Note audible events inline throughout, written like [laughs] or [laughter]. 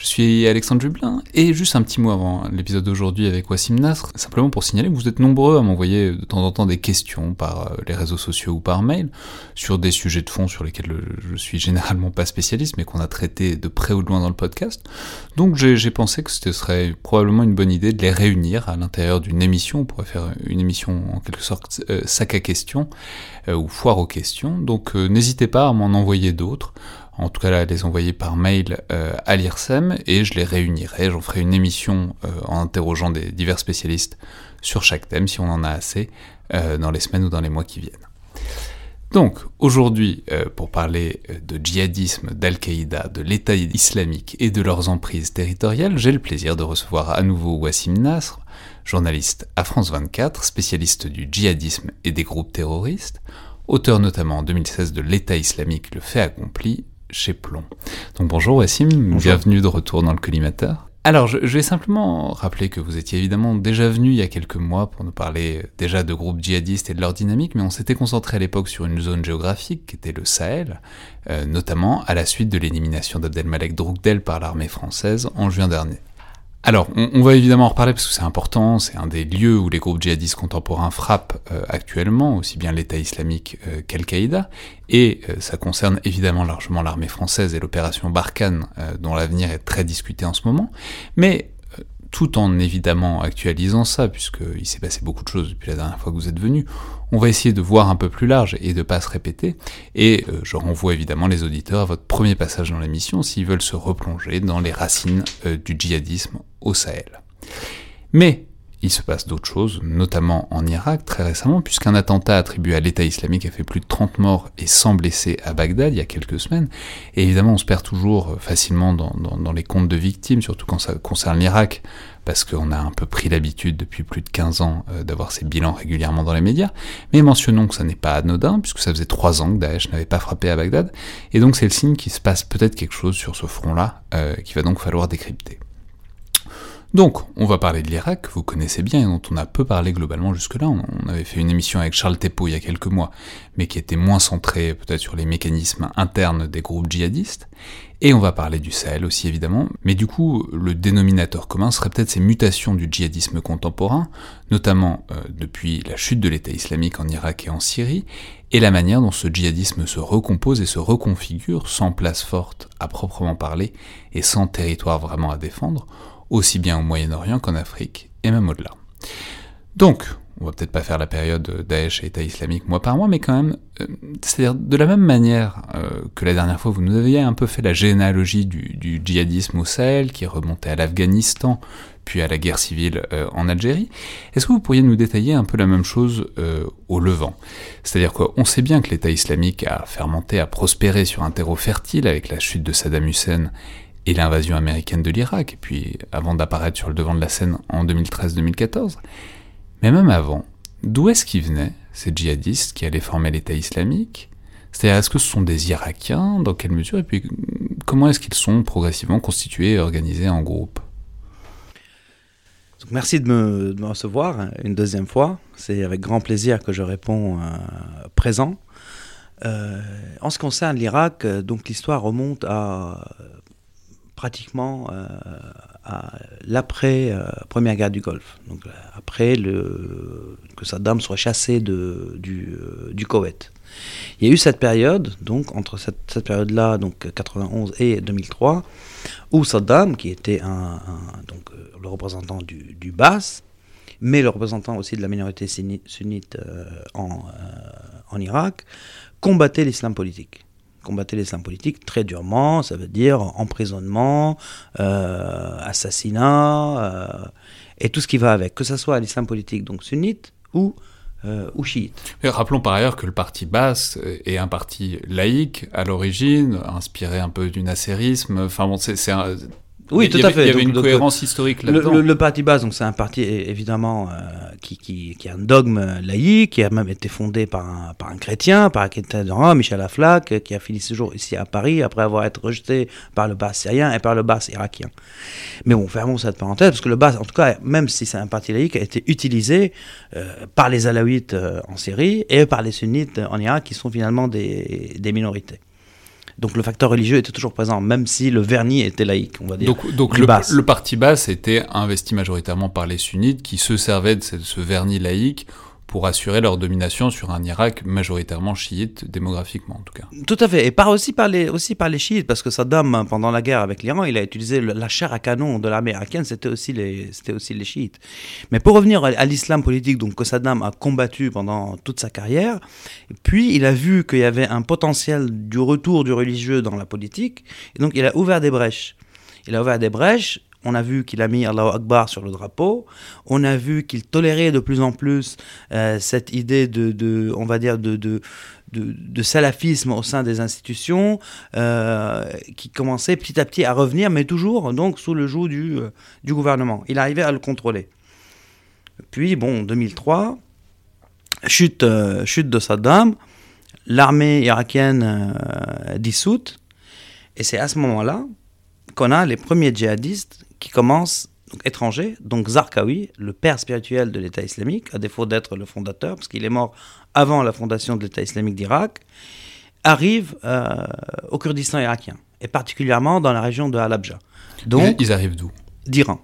Je suis Alexandre Jublin, et juste un petit mot avant l'épisode d'aujourd'hui avec Wassim Nasr, simplement pour signaler que vous êtes nombreux à m'envoyer de temps en temps des questions par euh, les réseaux sociaux ou par mail sur des sujets de fond sur lesquels je suis généralement pas spécialiste, mais qu'on a traité de près ou de loin dans le podcast. Donc j'ai pensé que ce serait probablement une bonne idée de les réunir à l'intérieur d'une émission. On pourrait faire une émission en quelque sorte euh, sac à questions euh, ou foire aux questions. Donc n'hésitez pas à m'en envoyer d'autres en tout cas là, les envoyer par mail euh, à l'IRSEM et je les réunirai. J'en ferai une émission euh, en interrogeant des divers spécialistes sur chaque thème si on en a assez euh, dans les semaines ou dans les mois qui viennent. Donc aujourd'hui, pour parler de djihadisme, d'Al-Qaïda, de l'État islamique et de leurs emprises territoriales, j'ai le plaisir de recevoir à nouveau Wassim Nasr, journaliste à France 24, spécialiste du djihadisme et des groupes terroristes, auteur notamment en 2016 de L'État islamique, le fait accompli, chez Plomb. Donc bonjour Wassim, bienvenue de retour dans le collimateur. Alors, je, vais simplement rappeler que vous étiez évidemment déjà venu il y a quelques mois pour nous parler déjà de groupes djihadistes et de leur dynamique, mais on s'était concentré à l'époque sur une zone géographique qui était le Sahel, euh, notamment à la suite de l'élimination d'Abdelmalek Droukdel par l'armée française en juin dernier. Alors, on, va évidemment en reparler parce que c'est important, c'est un des lieux où les groupes djihadistes contemporains frappent euh, actuellement, aussi bien l'État islamique euh, qu'Al-Qaïda, et euh, ça concerne évidemment largement l'armée française et l'opération Barkhane, dont l'avenir est très discuté en ce moment, mais tout en évidemment actualisant ça, puisqu'il s'est passé beaucoup de choses depuis la dernière fois que vous êtes venu, on va essayer de voir un peu plus large et de ne pas se répéter, et euh, je renvoie évidemment les auditeurs à votre premier passage dans l'émission s'ils veulent se replonger dans les racines euh, du djihadisme au Sahel. Mais il se passe d'autres choses, notamment en Irak très récemment, puisqu'un attentat attribué à l'État islamique a fait plus de 30 morts et 100 blessés à Bagdad il y a quelques semaines. Et évidemment, on se perd toujours facilement dans, dans les comptes de victimes, surtout quand ça concerne l'Irak, parce qu'on a un peu pris l'habitude depuis plus de 15 ans euh, d'avoir ces bilans régulièrement dans les médias. Mais mentionnons que ça n'est pas anodin, puisque ça faisait 3 ans que Daesh n'avait pas frappé à Bagdad, et donc c'est le signe qu'il se passe peut-être quelque chose sur ce front-là, euh, qu'il va donc falloir décrypter. Donc, on va parler de l'Irak, vous connaissez bien et dont on a peu parlé globalement jusque-là. On avait fait une émission avec Charles Teppo il y a quelques mois, mais qui était moins centrée peut-être sur les mécanismes internes des groupes djihadistes. Et on va parler du Sahel aussi évidemment, mais du coup, le dénominateur commun serait peut-être ces mutations du djihadisme contemporain, notamment euh, depuis la chute de l'État islamique en Irak et en Syrie, et la manière dont ce djihadisme se recompose et se reconfigure sans place forte à proprement parler et sans territoire vraiment à défendre, aussi bien au Moyen-Orient qu'en Afrique, et même au-delà. Donc, on va peut-être pas faire la période Daesh et État islamique mois par mois, mais quand même, euh, c'est-à-dire de la même manière euh, que la dernière fois, vous nous aviez un peu fait la généalogie du, djihadisme au Sahel, qui remontait à l'Afghanistan, puis à la guerre civile euh, en Algérie. Est-ce que vous pourriez nous détailler un peu la même chose au Levant? C'est-à-dire qu'on sait bien que l'État islamique a fermenté, a prospéré sur un terreau fertile avec la chute de Saddam Hussein et l'invasion américaine de l'Irak, et puis avant d'apparaître sur le devant de la scène en 2013-2014. Mais même avant, d'où est-ce qu'ils venaient, ces djihadistes qui allaient former l'État islamique? C'est-à-dire, est-ce que ce sont des Irakiens? Dans quelle mesure? Et puis, comment est-ce qu'ils sont progressivement constitués et organisés en groupe? Merci de me, recevoir une deuxième fois. C'est avec grand plaisir que je réponds euh, présent. en ce qui concerne l'Irak, donc l'histoire remonte à pratiquement à l'après première guerre du Golfe, donc après le, que Saddam soit chassé de, du, du Koweït. Il y a eu cette période, donc entre cette, période-là, donc 91 et 2003, où Saddam, qui était un, donc, euh, le représentant du, du Bas, mais le représentant aussi de la minorité sunnite euh, en, euh, en Irak, combattait l'islam politique combattait l'islam politique très durement, ça veut dire emprisonnement, assassinat, et tout ce qui va avec, que ce soit l'islam politique donc sunnite ou euh, ou chiites. rappelons par ailleurs que le parti basse est un parti laïque à l'origine, inspiré un peu du nasserisme. Enfin bon, c'est oui, tout à fait. Il y avait une cohérence historique là-dedans. Le, parti base, donc c'est un parti évidemment euh, qui, qui, qui, a un dogme laïque, qui a même été fondé par un, par un chrétien, par un de Rome, Michel Aflaq, qui a fini ce jour ici à Paris après avoir été rejeté par le bas syrien et par le bas irakien. Mais bon, fermons cette parenthèse, parce que le bas, en tout cas, même si c'est un parti laïque, a été utilisé euh, par les alaouites euh, en Syrie et par les sunnites en Irak, qui sont finalement des, des minorités. Donc le facteur religieux était toujours présent, même si le vernis était laïque, on va dire. Donc, le, parti basse était investi majoritairement par les sunnites qui se servaient de ce vernis laïque pour assurer leur domination sur un Irak majoritairement chiite, démographiquement en tout cas. Tout à fait, et par aussi, par les, aussi par les chiites, parce que Saddam, pendant la guerre avec l'Iran, il a utilisé la chair à canon de l'armée irakienne, c'était aussi, les, aussi les chiites. Mais pour revenir à, l'islam politique, donc que Saddam a combattu pendant toute sa carrière, puis il a vu qu'il y avait un potentiel du retour du religieux dans la politique, et donc il a ouvert des brèches. Il a ouvert des brèches on a vu qu'il a mis Allahu Akbar sur le drapeau. On a vu qu'il tolérait de plus en plus euh, cette idée de, de, salafisme au sein des institutions, euh, qui commençait petit à petit à revenir, mais toujours donc sous le joug du, euh, gouvernement. Il arrivait à le contrôler. Puis, bon, 2003, chute, chute de Saddam, l'armée irakienne dissoute, et c'est à ce moment-là qu'on a les premiers djihadistes qui commence donc, étranger, donc Zarqawi, le père spirituel de l'État islamique, à défaut d'être le fondateur, parce qu'il est mort avant la fondation de l'État islamique d'Irak, arrive euh, au Kurdistan irakien, et particulièrement dans la région de Halabja. Donc, ils arrivent d'où? D'Iran.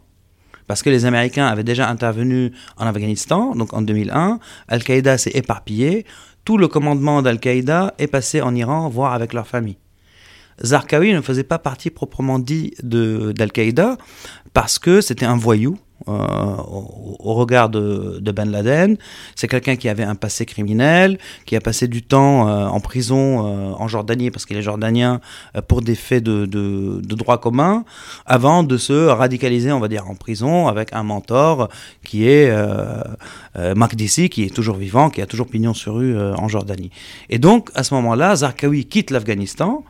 Parce que les Américains avaient déjà intervenu en Afghanistan, donc en 2001, Al-Qaïda s'est éparpillé, tout le commandement d'Al-Qaïda est passé en Iran, voire avec leur famille. Zarqawi ne faisait pas partie proprement dit d'Al-Qaïda parce que c'était un voyou. Euh, au, regard de, Ben Laden, c'est quelqu'un qui avait un passé criminel, qui a passé du temps euh, en prison euh, en Jordanie parce qu'il est jordanien pour des faits de, droit commun, avant de se radicaliser, on va dire, en prison avec un mentor qui est Makdisi, qui est toujours vivant, qui a toujours pignon sur rue en Jordanie. Et donc, à ce moment-là, Zarqawi quitte l'Afghanistan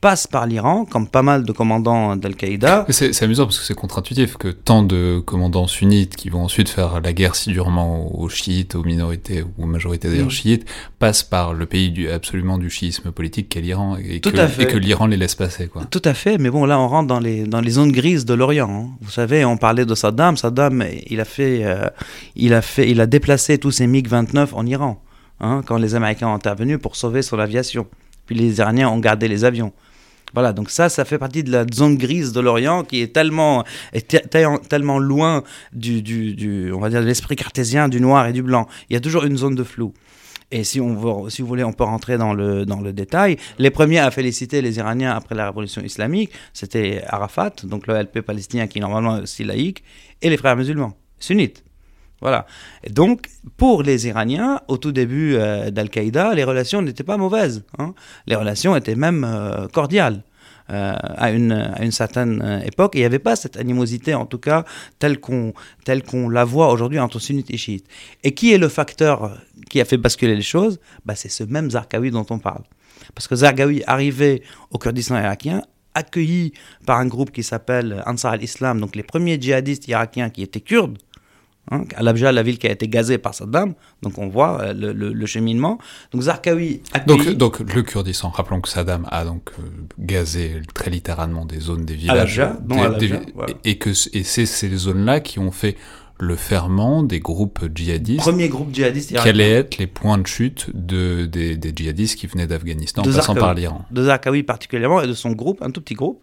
passe par l'Iran, comme pas mal de commandants d'Al-Qaïda. C'est amusant parce que c'est contre-intuitif que tant de commandants sunnites qui vont ensuite faire la guerre si durement aux chiites, aux minorités, ou aux majorités d'ailleurs mm. chiites, passent par le pays du, absolument du chiisme politique qu'est l'Iran, et, que, et que l'Iran les laisse passer. Quoi. Tout à fait, mais bon, là on rentre dans les, dans les zones grises de l'Orient. Hein. Vous savez, on parlait de Saddam. Saddam, il a, fait, euh, il a, fait, il a déplacé tous ses MiG-29 en Iran, hein, quand les Américains ont intervenu pour sauver son aviation. Puis les Iraniens ont gardé les avions. Voilà, donc ça, ça fait partie de la zone grise de l'Orient qui est tellement, tellement loin du, du, on va dire, de l'esprit cartésien du noir et du blanc. Il y a toujours une zone de flou. Et si, on veut, si vous voulez, on peut rentrer dans le, dans le détail. Les premiers à féliciter les Iraniens après la révolution islamique, c'était Arafat, donc le LP palestinien qui est normalement aussi laïque, et les frères musulmans, sunnites. Voilà. Et donc, pour les Iraniens, au tout début euh, d'Al-Qaïda, les relations n'étaient pas mauvaises. Hein. Les relations étaient même euh, cordiales. Euh, à, une, certaine époque. il n'y avait pas cette animosité, en tout cas, telle qu'on la voit aujourd'hui entre sunnites et chiites. Et qui est le facteur qui a fait basculer les choses? Bah, C'est ce même Zarqawi dont on parle. Parce que Zarqawi arrivait au Kurdistan irakien, accueilli par un groupe qui s'appelle Ansar al-Islam, donc les premiers djihadistes irakiens qui étaient kurdes, Hein, Al-Abja, la ville qui a été gazée par Saddam, donc on voit euh, le, cheminement. Donc Zarqawi. Donc, donc le Kurdistan, rappelons que Saddam a donc euh, gazé très littéralement des zones des villages. Al-Abja, et, que et c'est ces zones-là qui ont fait le ferment des groupes djihadistes. Premier groupe djihadiste Quels allaient être les points de chute de, des, des djihadistes qui venaient d'Afghanistan en passant par l'Iran? De Zarqawi particulièrement et de son groupe, un tout petit groupe,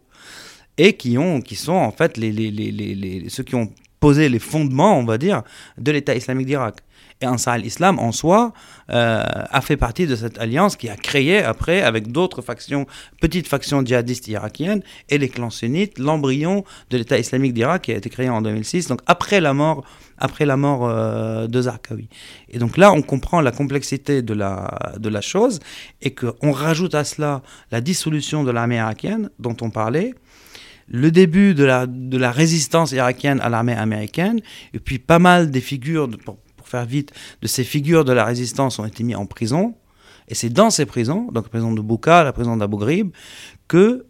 et qui, ont, qui sont en fait les, les, les, les, les- ceux qui ont les fondements, on va dire, de l'État islamique d'Irak. Et Ansar al-Islam, en soi, euh, a fait partie de cette alliance qui a créé après, avec d'autres factions, petites factions djihadistes irakiennes, et les clans sunnites, l'embryon de l'État islamique d'Irak qui a été créé en 2006, donc après la mort, après la mort euh, de Zarqawi. Et donc là, on comprend la complexité de la, de la chose et qu'on rajoute à cela la dissolution de l'armée irakienne dont on parlait, le début de la, résistance irakienne à l'armée américaine, et puis pas mal des figures, pour, faire vite, de ces figures de la résistance ont été mis en prison. Et c'est dans ces prisons, donc la prison de Bouka, la prison d'Abu Ghraib, que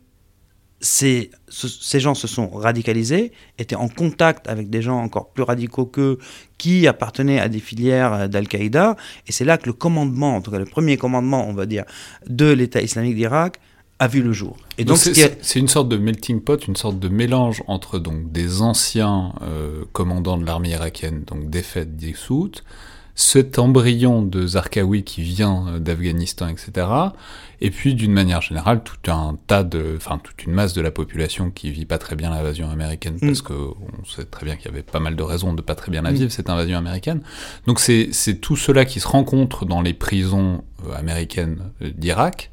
ces, ce- ces gens se sont radicalisés, étaient en contact avec des gens encore plus radicaux qu'eux, qui appartenaient à des filières euh, d'Al-Qaïda. Et c'est là que le commandement, en tout cas le premier commandement, on va dire, de l'État islamique d'Irak a vu le jour. Et Donc donc, ce c'est une sorte de melting pot, une sorte de mélange entre donc des anciens euh, commandants de l'armée irakienne, donc défaite, dissoute, cet embryon de Zarqawi qui vient euh, d'Afghanistan, etc. Et puis d'une manière générale, tout un tas de, enfin toute une masse de la population qui vit pas très bien l'invasion américaine, Mm. parce que on sait très bien qu'il y avait pas mal de raisons de pas très bien la Mm. vivre cette invasion américaine. Donc c'est tout cela qui se rencontre dans les prisons euh, américaines d'Irak.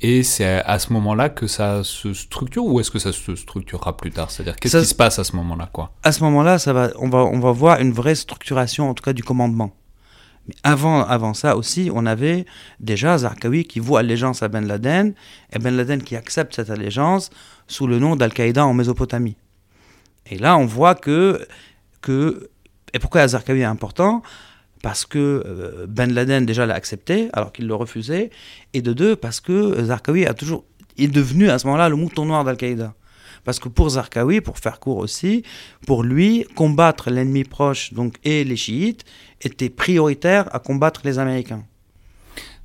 Et c'est à, ce moment-là que ça se structure ou est-ce que ça se structurera plus tard? C'est-à-dire qu'est-ce qui se- se passe à ce moment-là quoi? À ce moment-là, ça va, on, va, on va voir une vraie structuration, en tout cas du commandement. Mais avant, avant ça aussi, on avait déjà Zarqawi qui voue allégeance à Ben Laden, et Ben Laden qui accepte cette allégeance sous le nom d'Al-Qaïda en Mésopotamie. Et là, on voit que... que et pourquoi Zarqawi est important? Parce que euh, Ben Laden déjà l'a accepté, alors qu'il le refusait, et de deux, parce que Zarqawi a toujours, est devenu à ce moment-là le mouton noir d'Al-Qaïda. Parce que pour Zarqawi, pour faire court aussi, pour lui, combattre l'ennemi proche donc, et les chiites était prioritaire à combattre les Américains.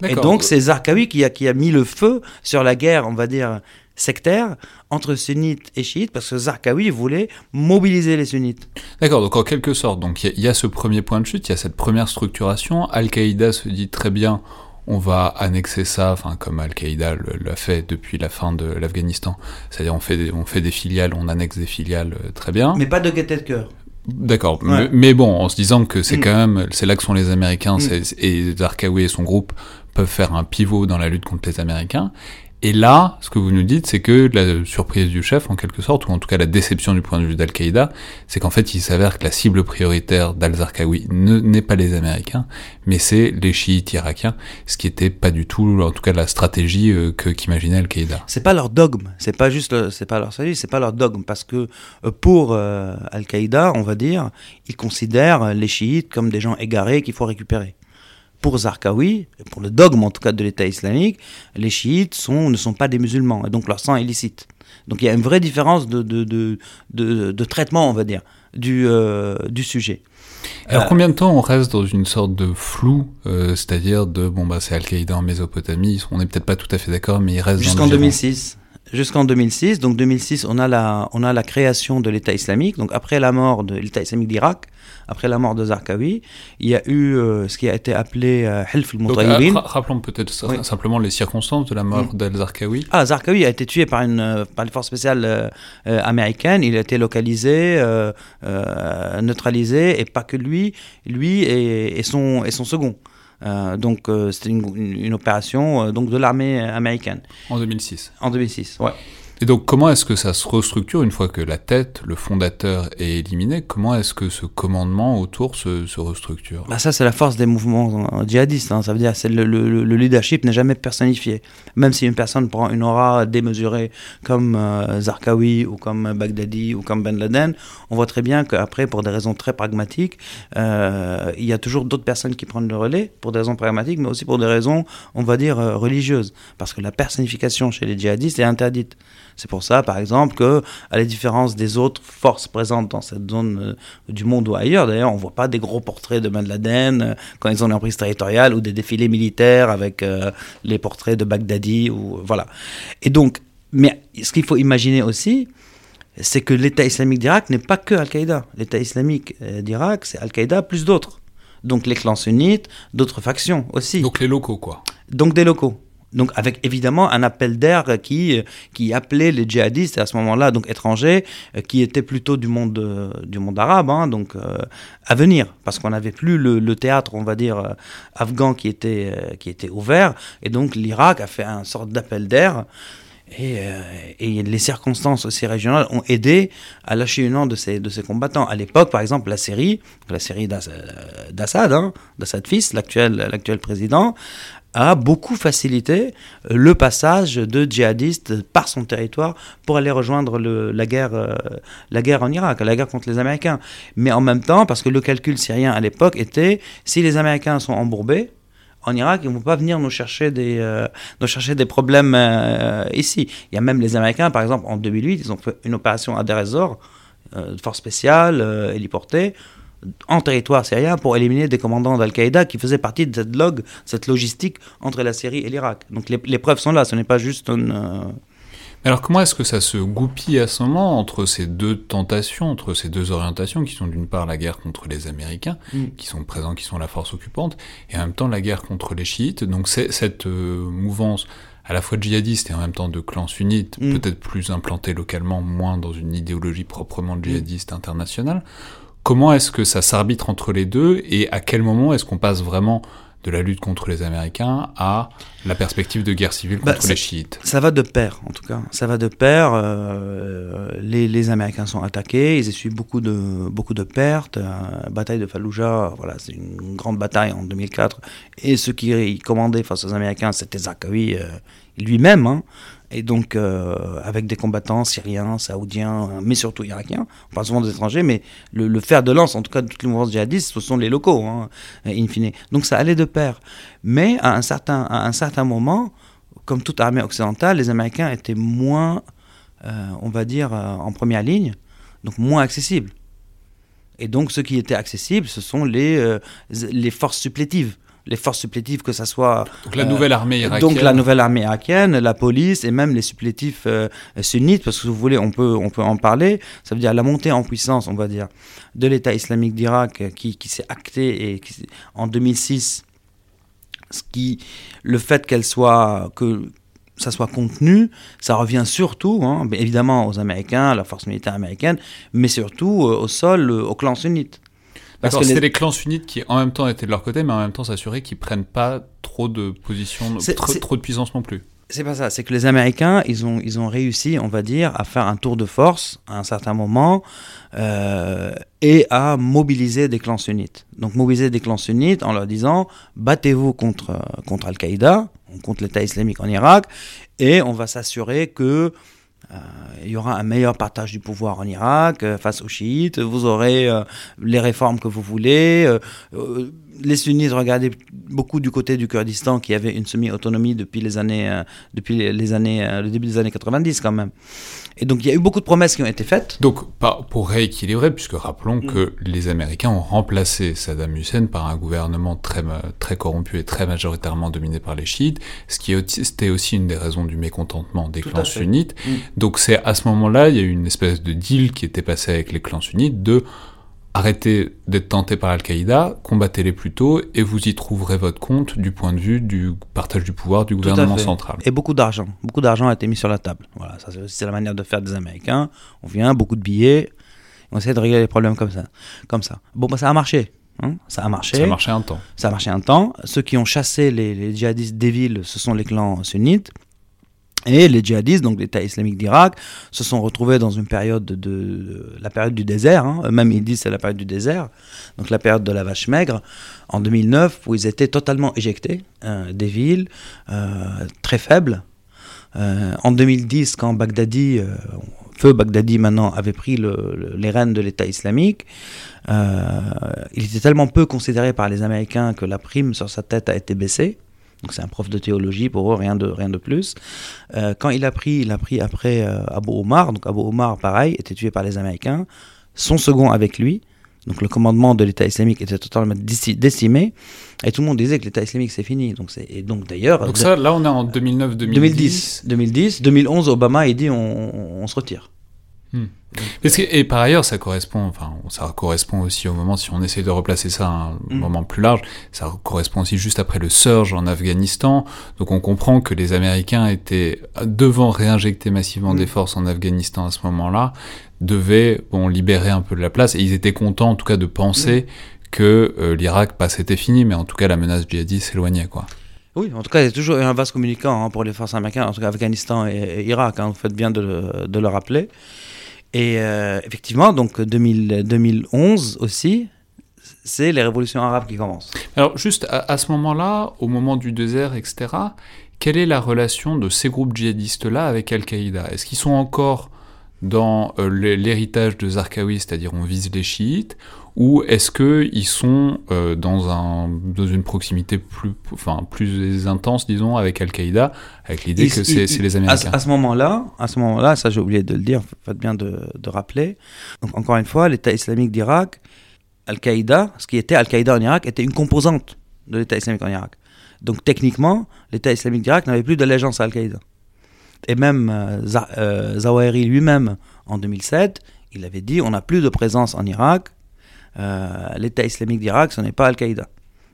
Et donc c'est Zarqawi qui a, qui a mis le feu sur la guerre, on va dire, sectaire entre sunnites et chiites, parce que Zarqawi voulait mobiliser les sunnites. D'accord, donc en quelque sorte, donc il y, a- il y a ce premier point de chute, il y a cette première structuration. Al-Qaïda se dit très bien, on va annexer ça, enfin comme Al-Qaïda l'a fait depuis la fin de l'Afghanistan. C'est-à-dire on fait des, on fait des filiales, on annexe des filiales, euh, très bien. Mais pas de gaieté de cœur. D'accord, Ouais. mais, bon, en se disant que c'est Mm. quand même, c'est là que sont les Américains, Mm. et Zarqawi et son groupe peuvent faire un pivot dans la lutte contre les Américains. Et là, ce que vous nous dites, c'est que la surprise du chef, en quelque sorte, ou en tout cas la déception du point de vue d'Al-Qaïda, c'est qu'en fait, il s'avère que la cible prioritaire d'Al-Zarqawi ne- n'est pas les Américains, mais c'est les chiites irakiens, ce qui était pas du tout, en tout cas, la stratégie euh, qu'imaginait Al-Qaïda. C'est pas leur dogme, c'est pas juste, c'est pas leur salut, c'est pas leur dogme, parce que euh, pour euh, Al-Qaïda, on va dire, ils considèrent les chiites comme des gens égarés qu'il faut récupérer. Pour Zarqawi, pour le dogme en tout cas de l'État islamique, les chiites sont, ne sont pas des musulmans, et donc leur sang est licite. Donc il y a une vraie différence de, de, de, de, de traitement, on va dire, du, euh, du sujet. Alors Euh, combien de temps on reste dans une sorte de flou, euh, c'est-à-dire de bon bah c'est Al-Qaïda en Mésopotamie, on n'est peut-être pas tout à fait d'accord, mais il reste Jusqu'en le giron. 2006. Jusqu'en 2006. Donc 2006, on a la, on a la création de l'État islamique. Donc après la mort de l'État islamique d'Irak, après la mort de Zarqawi, il y a eu euh, ce qui a été appelé euh, Hilf al-Mutayyibin. euh, ra- rappelons peut-être Oui. simplement les circonstances de la mort Mm. d'Al-Zarqawi. Ah, Zarqawi a été tué par, une, par les forces spéciales euh, américaines. Il a été localisé, euh, neutralisé, et pas que lui, lui et, et son, et son second. Euh, donc euh, c'était une, opération euh, donc de l'armée américaine En 2006. en 2006. Ouais. Et donc, comment est-ce que ça se restructure une fois que la tête, le fondateur, est éliminé? Comment est-ce que ce commandement autour se, restructure? Bah ça, c'est la force des mouvements euh, djihadistes. hein. Ça veut dire que le, le, le leadership n'est jamais personnifié. Même si une personne prend une aura démesurée comme euh, Zarqawi ou comme Baghdadi ou comme Ben Laden, on voit très bien qu'après, pour des raisons très pragmatiques, euh, il y a toujours d'autres personnes qui prennent le relais pour des raisons pragmatiques, mais aussi pour des raisons, on va dire, religieuses. Parce que la personnification chez les djihadistes est interdite. C'est pour ça, par exemple, que, à la différence des autres forces présentes dans cette zone euh, du monde ou ailleurs, d'ailleurs, on voit pas des gros portraits de Ben Laden euh, quand ils ont une emprise territoriale ou des défilés militaires avec euh, les portraits de Baghdadi ou voilà. Et donc, mais ce qu'il faut imaginer aussi, c'est que l'État islamique d'Irak n'est pas que Al-Qaïda. L'État islamique d'Irak, c'est Al-Qaïda plus d'autres. Donc les clans sunnites, d'autres factions aussi. Donc les locaux, quoi. Donc des locaux. Donc avec évidemment un appel d'air qui, qui appelait les djihadistes à ce moment-là, donc étrangers, euh, qui étaient plutôt du monde, euh, du monde arabe, hein, donc à venir, parce qu'on n'avait plus le, théâtre, on va dire, afghan qui était, qui était ouvert, et donc l'Irak a fait un sorte d'appel d'air. Euh, et, les circonstances aussi régionales ont aidé à lâcher une de ces, de ces combattants. À l'époque, par exemple, la série, la série d'Assad, hein, d'Assad fils, l'actuel président, a beaucoup facilité le passage de djihadistes par son territoire pour aller rejoindre la, guerre, euh, la guerre en Irak, la guerre contre les Américains. Mais en même temps, parce que le calcul syrien à l'époque était, si les Américains sont embourbés, en Irak, ils ne vont pas venir nous chercher des, euh, nous chercher des problèmes euh, ici. Il y a même les Américains, par exemple, en 2008, ils ont fait une opération à Deir euh, force spéciale, héliportée, en territoire syrien pour éliminer des commandants d'Al-Qaïda qui faisaient partie de cette log, cette logistique entre la Syrie et l'Irak. Donc les, les, preuves sont là, ce n'est pas juste une alors comment est-ce que ça se goupille à ce moment entre ces deux tentations, entre ces deux orientations qui sont d'une part la guerre contre les Américains, mm. qui sont présents, qui sont la force occupante, et en même temps la guerre contre les chiites. Donc cette euh, mouvance à la fois djihadiste et en même temps de clans sunnites, mm. peut-être plus implanté localement, moins dans une idéologie proprement mm. djihadiste internationale. Comment est-ce que ça s'arbitre entre les deux et à quel moment est-ce qu'on passe vraiment de la lutte contre les Américains à la perspective de guerre civile bah, contre les chiites? Ça va de pair, en tout cas. Ça va de pair. Euh, les, les, Américains sont attaqués, ils essuient beaucoup de, beaucoup de pertes. La bataille de Fallujah, voilà, c'est une grande bataille en 2004. Et ce qui commandait face aux Américains, c'était Zakawi euh, lui-même. Hein et donc euh, avec des combattants syriens, saoudiens, mais surtout irakiens. On parle souvent des étrangers, mais le, fer de lance, en tout cas de toutes les mouvances djihadistes, ce sont les locaux, hein, in fine. Donc ça allait de pair. Mais à un certain, à un certain moment, comme toute armée occidentale, les Américains étaient moins, euh, on va dire, euh, en première ligne, donc moins accessibles. Et donc, ce qui était accessible, ce sont les, les forces supplétives les forces supplétives, que ce soit... Donc la nouvelle armée irakienne. Donc la nouvelle armée irakienne, la police et même les supplétifs euh, sunnites, parce que si vous voulez, on peut, on peut en parler. Ça veut dire la montée en puissance, on va dire, de l'État islamique d'Irak euh, qui, qui s'est acté et en 2006. Ce qui, le fait qu'elle soit, que ça soit contenu, ça revient surtout, hein, évidemment, aux Américains, à la force militaire américaine, mais surtout euh, au sol, au clan sunnite. Parce que c'était les... clans sunnites qui en même temps étaient de leur côté, mais en même temps s'assuraient qu'ils prennent pas trop de position, trop, trop, de puissance non plus. C'est pas ça, c'est que les Américains, ils ont, ils ont réussi, on va dire, à faire un tour de force à un certain moment euh, et à mobiliser des clans sunnites. Donc mobiliser des clans sunnites en leur disant battez-vous contre, contre Al-Qaïda, contre l'État islamique en Irak, et on va s'assurer que il y aura un meilleur partage du pouvoir en Irak euh, face aux chiites. Vous aurez euh, les réformes que vous voulez. Les sunnites regardaient beaucoup du côté du Kurdistan qui avait une semi-autonomie depuis les années, depuis les années, le début des années 90 quand même. Et donc il y a eu beaucoup de promesses qui ont été faites. Donc pour rééquilibrer, puisque rappelons mm. que les Américains ont remplacé Saddam Hussein par un gouvernement très, très corrompu et très majoritairement dominé par les chiites, ce qui était aussi une des raisons du mécontentement des clans sunnites. Mm. Donc c'est à ce moment-là, il y a eu une espèce de deal qui était passé avec les clans sunnites de arrêtez d'être tentés par Al-Qaïda, combattez-les plutôt et vous y trouverez votre compte du point de vue du partage du pouvoir du gouvernement central. Et beaucoup d'argent. Beaucoup d'argent a été mis sur la table. Voilà, ça c'est la manière de faire des Américains. On vient, beaucoup de billets, on essaie de régler les problèmes comme ça. Comme ça. Bon, bah, ça a marché. Hein. ça a marché. Ça a marché un temps. Ça a marché un temps. Ceux qui ont chassé les, les djihadistes des villes, ce sont les clans sunnites. Et les djihadistes, donc l'État islamique d'Irak, se sont retrouvés dans une période de, la période du désert. Hein. Eux-mêmes ils disent c'est la période du désert, donc la période de la vache maigre. En 2009, où ils étaient totalement éjectés euh, des villes, euh, très faibles. Euh, en 2010, quand Baghdadi, feu Baghdadi maintenant, avait pris les rênes de l'État islamique, il était tellement peu considéré par les Américains que la prime sur sa tête a été baissée. Donc c'est un prof de théologie pour eux, rien de, rien de plus. Euh, quand il a pris, il a pris après euh, Abu Omar. Donc Abu Omar, pareil, était tué par les Américains. Son second avec lui. Donc le commandement de l'État islamique était totalement décimé. Et tout le monde disait que l'État islamique c'est fini. Donc c'est et donc d'ailleurs. Donc ça, là on est en 2009, 2010. 2010, 2010, 2011, Obama il dit on, on se retire. Hmm. et par ailleurs, ça correspond, enfin, ça correspond aussi au moment, si on essaie de replacer ça à un hmm. moment plus large, ça correspond aussi juste après le surge en Afghanistan. Donc on comprend que les Américains étaient devant réinjecter massivement hmm. des forces en Afghanistan à ce moment-là, devaient bon, libérer un peu de la place, et ils étaient contents en tout cas de penser que euh, l'Irak, pas c'était fini, mais en tout cas la menace djihadiste s'éloignait, quoi. Oui, en tout cas, il y a toujours un vaste communicant hein, pour les forces américaines, en tout cas Afghanistan et, Irak, hein, vous faites bien de, de le rappeler. Et euh, effectivement, donc 2000, 2011 aussi, c'est les révolutions arabes qui commencent. Alors juste à, ce moment-là, au moment du désert, etc., quelle est la relation de ces groupes djihadistes-là avec Al-Qaïda? Est-ce qu'ils sont encore dans euh, l'héritage de Zarqawi, c'est-à-dire on vise les chiites, ou est-ce qu'ils sont euh, dans, un, dans une proximité plus, enfin, plus intense, disons, avec Al-Qaïda, avec l'idée que c'est les Américains? À, ce moment-là, à ce moment-là, ça j'ai oublié de le dire, faites bien de, de rappeler. Donc, encore une fois, l'État islamique d'Irak, Al-Qaïda, ce qui était Al-Qaïda en Irak, était une composante de l'État islamique en Irak. Donc techniquement, l'État islamique d'Irak n'avait plus d'allégeance à Al-Qaïda. Et même euh, euh, Zawahiri lui-même, en 2007, il avait dit on n'a plus de présence en Irak, euh, l'État islamique d'Irak, ce n'est pas Al-Qaïda.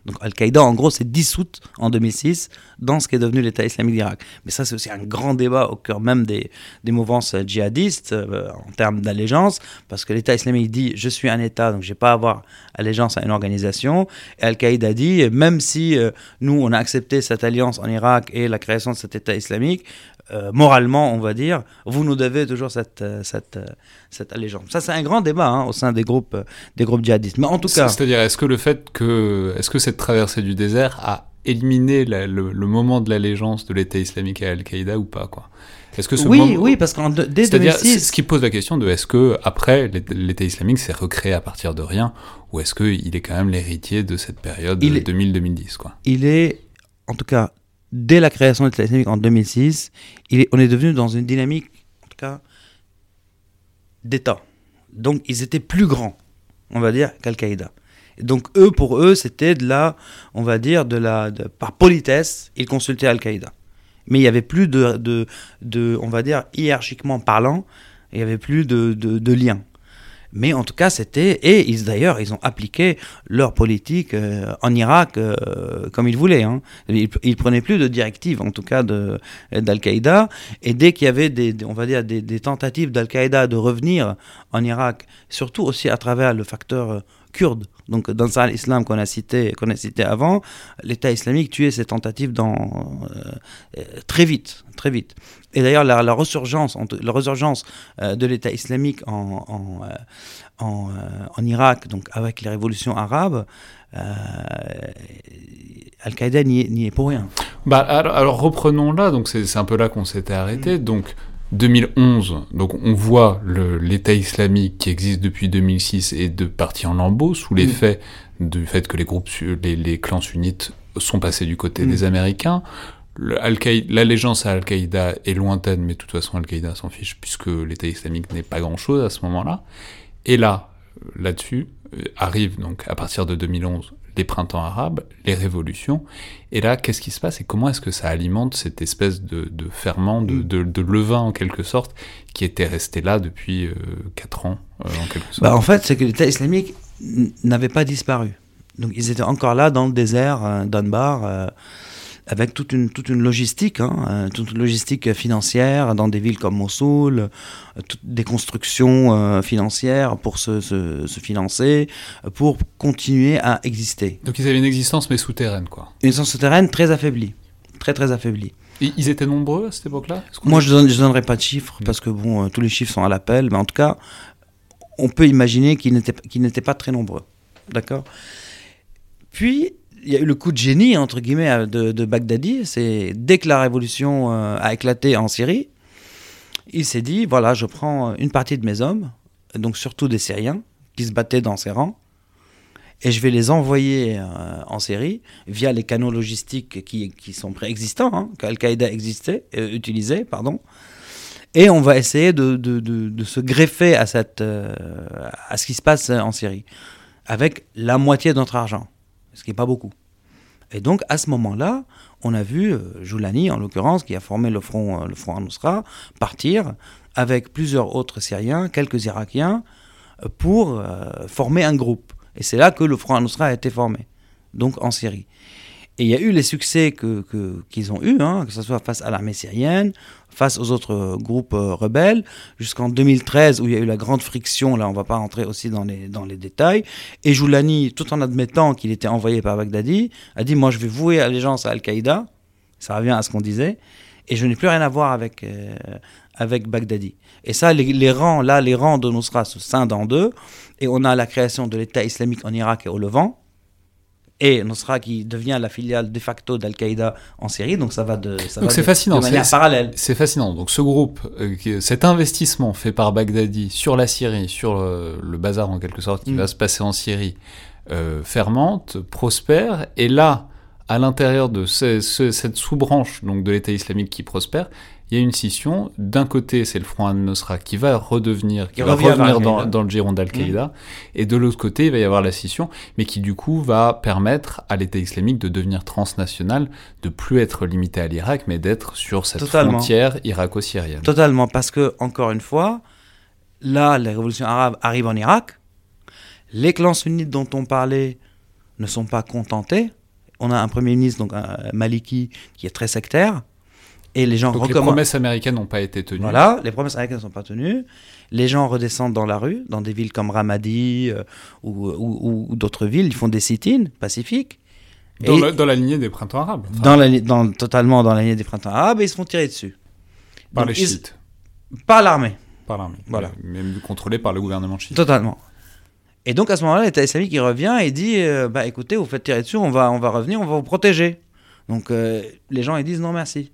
Donc Al-Qaïda, en gros, s'est dissoute en 2006 dans ce qui est devenu l'État islamique d'Irak. Mais ça, c'est aussi un grand débat au cœur même des, mouvances djihadistes euh, en termes d'allégeance, parce que l'État islamique dit je suis un État, donc je n'ai pas à avoir allégeance à une organisation. Et Al-Qaïda dit même si euh, nous, on a accepté cette alliance en Irak et la création de cet État islamique, euh, moralement, on va dire, vous nous devez toujours cette, euh, cette, euh, cette allégeance. Ça, c'est un grand débat hein, au sein des groupes, des groupes djihadistes. Mais en tout cas. C'est-à-dire, est-ce que le fait que. Est-ce que cette traversée du désert a éliminé le, moment de l'allégeance de l'État islamique à Al-Qaïda ou pas, quoi? Est-ce que ce oui, oui, parce qu'en dès 2006, ce qui pose la question de est-ce que après l'État islamique s'est recréé à partir de rien, ou est-ce qu'il est quand même l'héritier de cette période 2000-2010 quoi? Il est, en tout cas, dès la création de l'État islamique en 2006, il on est devenu dans une dynamique, en tout cas, d'État. Donc ils étaient plus grands, on va dire, qu'Al-Qaïda. Donc eux, pour eux, c'était de la, on va dire, de la, par politesse, ils consultaient Al-Qaïda. Mais il n'y avait plus de, de, de, on va dire, hiérarchiquement parlant, il n'y avait plus de, de, de lien. Mais en tout cas, c'était. Et ils, d'ailleurs, ils ont appliqué leur politique euh, en Irak euh, comme ils voulaient. Hein. Ils, prenaient plus de directives, en tout cas, d'Al-Qaïda. Et dès qu'il y avait des, on va dire, des tentatives d'Al-Qaïda de revenir en Irak, surtout aussi à travers le facteur euh, kurde, donc dans l'islam qu'on a cité qu'on a cité avant, l'État islamique tuait ces tentatives dans, très vite, très vite. Et d'ailleurs, la, la, resurgence, la resurgence euh, de l'État islamique en, en, euh, en, euh, en, Irak, donc avec les révolutions arabes, Al-Qaïda n'y est pour rien. Bah, alors, alors reprenons là, donc c'est un peu là qu'on s'était arrêté. Mm. Donc 2011, donc on voit l'État islamique qui existe depuis 2006 et de partie en lambeaux sous l'effet mm. du fait que les groupes, les, les, clans sunnites sont passés du côté mm. des Américains l'allégeance à Al-Qaïda est lointaine, mais de toute façon Al-Qaïda s'en fiche puisque l'État islamique n'est pas grand-chose à ce moment-là. Et là, là-dessus, euh, arrivent donc à partir de 2011 les printemps arabes, les révolutions. Et là, qu'est-ce qui se passe et comment est-ce que ça alimente cette espèce de, ferment, de, levain en quelque sorte, qui était resté là depuis euh, 4 ans en quelque sorte? Bah, En fait, c'est que l'État islamique n'avait pas disparu. Donc ils étaient encore là dans le désert d'Anbar avec toute une, toute une logistique, hein, euh, toute une logistique financière dans des villes comme Mossoul, euh, des constructions euh, financières pour se, se, se, financer, pour continuer à exister. Donc ils avaient une existence mais souterraine, quoi. Une existence souterraine très affaiblie, très très affaiblie. Et ils étaient nombreux à cette époque-là? Moi, je ne donnerai pas de chiffres, parce que bon, tous les chiffres sont à l'appel, mais en tout cas, on peut imaginer qu'ils n'étaient qu'ils pas très nombreux. D'accord? Puis, il y a eu le coup de génie, entre guillemets, de, de Baghdadi. C'est dès que la révolution euh, a éclaté en Syrie, il s'est dit voilà, je prends une partie de mes hommes, donc surtout des Syriens, qui se battaient dans ses rangs, et je vais les envoyer euh, en Syrie via les canaux logistiques qui, sont préexistants, hein, qu'Al-Qaïda euh, utilisait, pardon. Et on va essayer de, se greffer à ce qui se passe en Syrie, avec la moitié de notre argent ce qui n'est pas beaucoup. Et donc, à ce moment-là, on a vu euh, Joulani, en l'occurrence, qui a formé le front, euh, le front Anusra, partir avec plusieurs autres Syriens, quelques Irakiens, euh, pour former un groupe. Et c'est là que le Front al-Nusra a été formé, donc en Syrie. Et il y a eu les succès qu'ils que, qu'ils ont eus, hein, que ce soit face à l'armée syrienne, face aux autres euh, groupes rebelles, jusqu'en 2013 où il y a eu la grande friction, là on va pas rentrer aussi dans les, dans les détails. Et Joulani, tout en admettant qu'il était envoyé par Baghdadi, a dit moi je vais vouer allégeance à Al-Qaïda, ça revient à ce qu'on disait, et je n'ai plus rien à voir avec, avec Baghdadi. Et ça, les, rangs, là, les rangs de Nusra se scindent en deux. Et on a la création de l'État islamique en Irak et au Levant. Et Nusra qui devient la filiale de facto d'Al-Qaïda en Syrie. Donc ça va de, ça donc c'est fascinant, manière parallèle. C'est fascinant. Donc ce groupe, euh, cet investissement fait par Baghdadi sur la Syrie, sur le, bazar en quelque sorte qui mm. va se passer en Syrie, euh, fermente, prospère. Et là, à l'intérieur de cette sous-branche donc de l'État islamique qui prospère, il y a une scission. D'un côté, c'est le Front al-Nusra qui va redevenir, qui va revenir dans, dans, le giron d'Al-Qaïda, mmh. et de l'autre côté, il va y avoir la scission, mais qui du coup va permettre à l'État islamique de devenir transnational, de plus être limité à l'Irak, mais d'être sur cette frontière irako-syrienne. Totalement, parce que encore une fois, là, les révolutions arabes arrivent en Irak, les clans sunnites dont on parlait ne sont pas contentés. On a un premier ministre, donc un Maliki, qui est très sectaire. Et les gens Donc les promesses américaines n'ont pas été tenues. Voilà, les promesses américaines ne sont pas tenues. Les gens redescendent dans la rue, dans des villes comme Ramadi euh, ou, d'autres villes. Ils font des sit-ins pacifiques. Dans, la, lignée des printemps arabes. dans la, dans, totalement dans la lignée des printemps arabes, et ils se font tirer dessus. Par les chiites. Par l'armée. Par l'armée. Voilà. Même contrôlé par le gouvernement chiite. Totalement. Et donc à ce moment-là, l'État islamique revient et dit euh, bah écoutez, vous faites tirer dessus, on va, on va revenir, on va vous protéger. Donc euh, les gens ils disent non merci.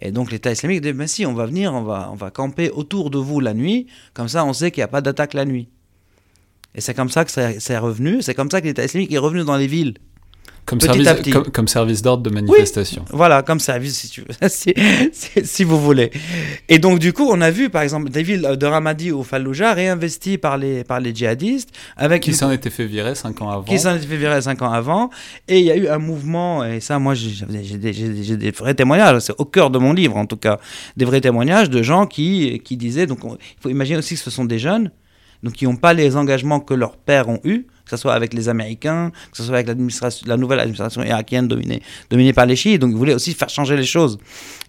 Et donc l'État islamique dit, mais si, on va venir, on va, on va camper autour de vous la nuit, comme ça on sait qu'il n'y a pas d'attaque la nuit. Et c'est comme ça que c'est revenu, c'est comme ça que l'État islamique est revenu dans les villes. Comme service, Comme, service d'ordre de manifestation. voilà, comme service, si, tu veux, [laughs] si, vous voulez. Et donc, du coup, on a vu, par exemple, des villes de Ramadi ou Fallujah réinvesties par les, par les djihadistes. Avec qui s'en étaient fait virer cinq ans avant. Qui s'en étaient fait virer cinq ans avant. Et il y a eu un mouvement, et ça, moi, j'ai des, des, vrais témoignages, c'est au cœur de mon livre, en tout cas, des vrais témoignages de gens qui, qui disaient, donc, il faut imaginer aussi que ce sont des jeunes, donc qui n'ont pas les engagements que leurs pères ont eus que ce soit avec les Américains, que ce soit avec la nouvelle administration irakienne dominée, dominée par les chiites. Donc ils voulaient aussi faire changer les choses.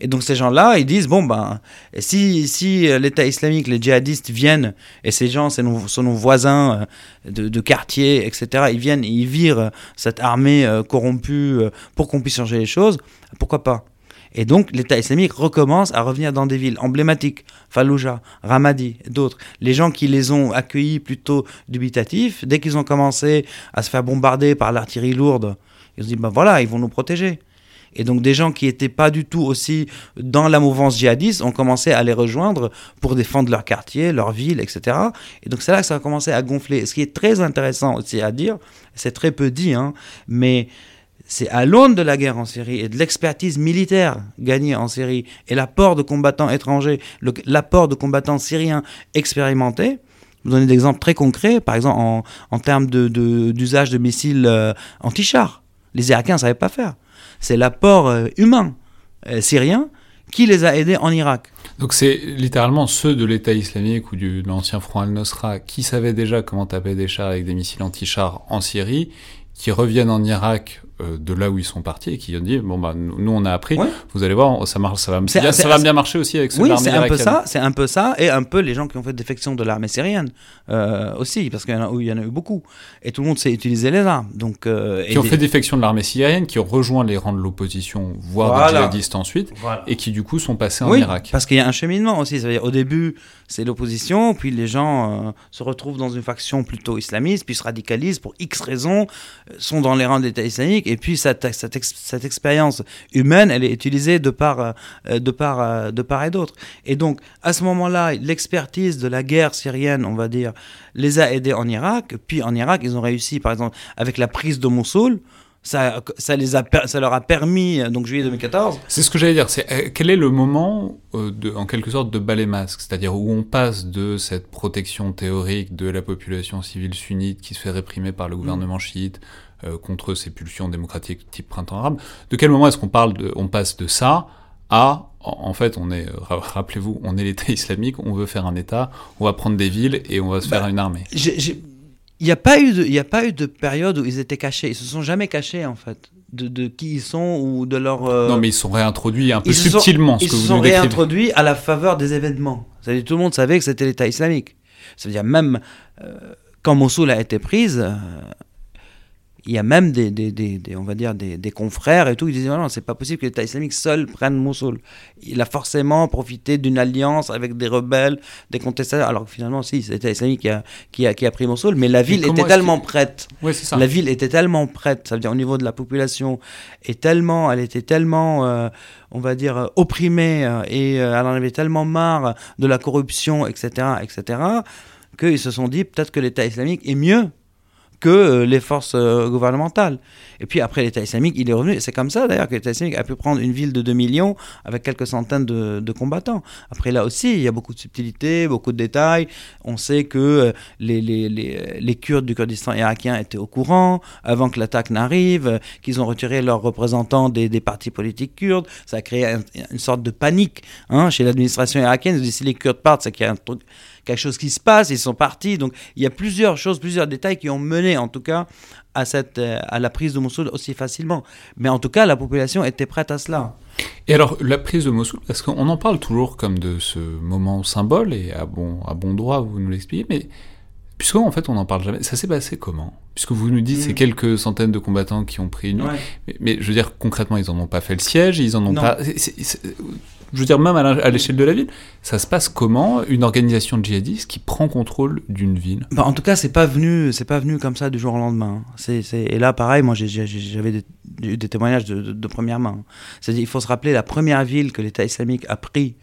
Et donc ces gens-là, ils disent, bon, ben, si, si l'État islamique, les djihadistes viennent, et ces gens, nos, sont nos voisins euh, de, de, quartier, etc., ils viennent, ils virent cette armée euh, corrompue euh, pour qu'on puisse changer les choses, pourquoi pas? Et donc l'État islamique recommence à revenir dans des villes emblématiques, Fallujah, Ramadi, d'autres. Les gens qui les ont accueillis plutôt dubitatifs, dès qu'ils ont commencé à se faire bombarder par l'artillerie lourde, ils se dit, ben voilà, ils vont nous protéger. Et donc des gens qui n'étaient pas du tout aussi dans la mouvance djihadiste ont commencé à les rejoindre pour défendre leur quartier, leur ville, etc. Et donc c'est là que ça a commencé à gonfler. Ce qui est très intéressant aussi à dire, c'est très peu dit, hein, mais c'est à l'aune de la guerre en Syrie et de l'expertise militaire gagnée en Syrie et l'apport de combattants étrangers, l'apport de combattants syriens expérimentés. Vous donner des exemples très concrets, par exemple en, termes d'usage de, missiles euh, anti-chars. Les Irakiens ne savaient pas faire. C'est l'apport euh, humain euh, syrien qui les a aidés en Irak. Donc c'est littéralement ceux de l'État islamique ou de l'ancien Front al-Nosra qui savaient déjà comment taper des chars avec des missiles anti-chars en Syrie, qui reviennent en Irak de là où ils sont partis et qui ont dit bon bah nous on a appris vous allez voir ça marche ça va bien, ça va bien marcher aussi avec oui, c'est un peu ça c'est un peu ça et un peu les gens qui ont fait défection de l'armée syrienne euh, aussi parce qu'il y en a il y en a eu beaucoup et tout le monde sait utiliser les armes donc euh, qui ont fait défection de l'armée syrienne qui ont rejoint les rangs de l'opposition voire des djihadistes ensuite et qui du coup sont passés en oui, Irak. parce qu'il y a un cheminement aussi ça veut dire au début c'est l'opposition puis les gens se retrouvent dans une faction plutôt islamiste puis se radicalisent pour X raisons sont dans les rangs de l'État islamique et puis cette, cette, expérience humaine, elle est utilisée de part, euh, de part, euh, de part et d'autre. Et donc, à ce moment-là, l'expertise de la guerre syrienne, on va dire, les a aidés en Irak. Puis en Irak, ils ont réussi, par exemple, avec la prise de Mossoul, ça, ça, les a, ça leur a permis, donc juillet 2014. C'est ce que j'allais dire. C'est euh, quel est le moment, de, en quelque sorte, de balai masque C'est-à-dire où on passe de cette protection théorique de la population civile sunnite qui se fait réprimer par le gouvernement chiite, euh, contre ces pulsions démocratiques type printemps arabe. De quel moment est-ce qu'on parle de, on passe de ça à en fait, on est, rappelez-vous, on est l'État islamique, on veut faire un État, on va prendre des villes et on va se faire Bah, une armée? Il n'y a, pas eu de- il y a pas eu de période où ils étaient cachés. Ils se sont jamais cachés, en fait, de, de qui ils sont ou de leur. euh, Non, mais ils sont réintroduits un peu ils sont- subtilement, ce ils que se vous sont nous réintroduits à la faveur des événements. C'est-à-dire tout le monde savait que c'était l'État islamique. C'est-à-dire même euh, quand Mossoul a été prise, euh, il y a même des, des, des- des- on va dire des, des confrères et tout, ils disaient non, non, c'est pas possible que l'État islamique seul prenne Mossoul. Il a forcément profité d'une alliance avec des rebelles, des contestataires, alors que finalement, si, c'est l'État islamique qui a, qui, a, qui a pris Mossoul, mais la ville était tellement que- prête Ouais, c'est ça. la ville était tellement prête, ça veut dire au niveau de la population, et tellement, elle était tellement, euh, on va dire, euh, opprimée, euh, et euh, elle en avait tellement marre de la corruption, etc., etc., qu'ils se sont dit peut-être que l'État islamique est mieux que euh, les forces euh, gouvernementales. Et puis après, l'État islamique, il est revenu. C'est comme ça d'ailleurs que l'État islamique a pu prendre une ville de 2 millions avec quelques centaines de, combattants. Après, là aussi, il y a beaucoup de subtilités, beaucoup de détails. On sait que euh, les, Kurdes du Kurdistan irakien étaient au courant avant que l'attaque n'arrive, qu'ils ont retiré leurs représentants des, partis politiques kurdes. Ça a créé un- une sorte de panique hein, chez l'administration irakienne. Ils si les Kurdes partent, c'est qu'il y a un truc quelque chose qui se passe, ils sont partis. Donc il y a plusieurs choses, plusieurs détails qui ont mené en tout cas à, cette, euh, à la prise de Mossoul aussi facilement. Mais en tout cas, la population était prête à cela. Et alors, la prise de Mossoul, parce qu'on en parle toujours comme de ce moment symbole, et à bon, à bon droit, vous nous l'expliquez, mais puisque en fait on n'en parle jamais, ça s'est passé comment? Puisque vous nous dites Mm. c'est quelques centaines de combattants qui ont pris une... Mais, mais je veux dire, concrètement, ils en ont pas fait le siège, ils en ont Non. pas... je veux dire, même à l'échelle de la ville, ça se passe comment Une organisation djihadiste qui prend contrôle d'une ville? Bah, en tout cas, c'est pas venu, c'est pas venu comme ça du jour au lendemain. hein. Et là, pareil, moi, j'avais des, des témoignages de, première main. Il faut se rappeler la première ville que l'État islamique a pris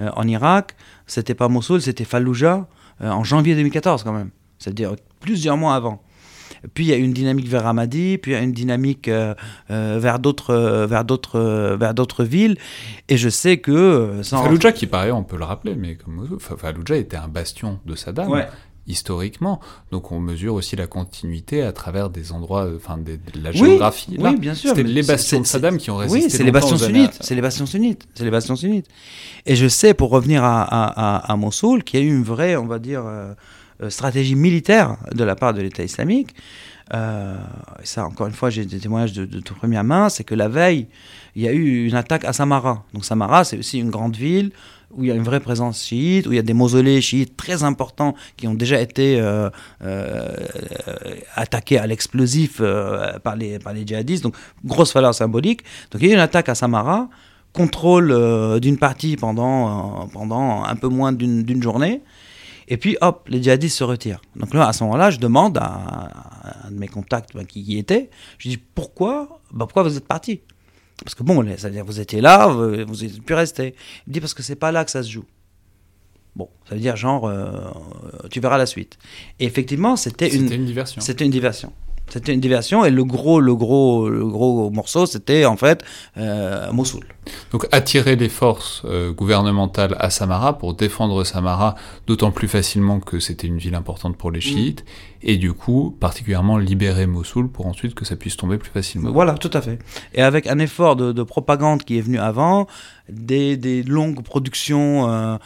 euh, en Irak, c'était pas Mossoul, c'était Fallujah euh, en janvier 2014 quand même. C'est-à-dire plusieurs mois avant. Puis il y a une dynamique vers Ramadi, puis il y a une dynamique euh, euh, vers d'autres, euh, vers d'autres, vers d'autres villes. Et je sais que sans Fallujah, qui par ailleurs, on peut le rappeler, mais comme Fallujah était un bastion de Saddam. Ouais. historiquement. Donc on mesure aussi la continuité à travers des endroits, enfin de la Oui, géographie. là. oui, bien sûr. C'était les bastions de Saddam qui ont résisté. Oui, c'est les bastions sunnites. C'est les bastions sunnites. C'est les bastions sunnites. Et je sais, pour revenir à, à, à, à Mossoul, qu'il y a eu une vraie, on va dire, euh, stratégie militaire de la part de l'État islamique. Euh, ça, encore une fois, j'ai des témoignages de, de, de première main. C'est que la veille, il y a eu une attaque à Samara. Donc Samara, c'est aussi une grande ville où il y a une vraie présence chiite, où il y a des mausolées chiites très importants qui ont déjà été euh, euh, attaqués à l'explosif euh, par, les, par les djihadistes. Donc, grosse valeur symbolique. Donc, il y a eu une attaque à Samara, contrôle euh, d'une partie pendant, euh, pendant un peu moins d'une journée. Et puis, hop, les djihadistes se retirent. Donc là, à ce moment-là, je demande à, à un de mes contacts ben, qui y était, je dis, pourquoi, ben, pourquoi vous êtes parti Parce que bon, c'est-à-dire vous étiez là, vous vous êtes pu rester. Il dit, parce que c'est pas là que ça se joue. Bon, ça veut dire genre, euh, tu verras la suite. Et effectivement, c'était une, C'était une diversion. c'était une diversion. C'était une diversion et le gros, le gros, le gros morceau, c'était en fait euh, Mossoul. Donc attirer les forces euh, gouvernementales à Samara pour défendre Samara, d'autant plus facilement que c'était une ville importante pour les chiites, et du coup particulièrement libérer Mossoul pour ensuite que ça puisse tomber plus facilement. Voilà, tout à fait. Et avec un effort de, de propagande qui est venu avant, des, longues productions euh,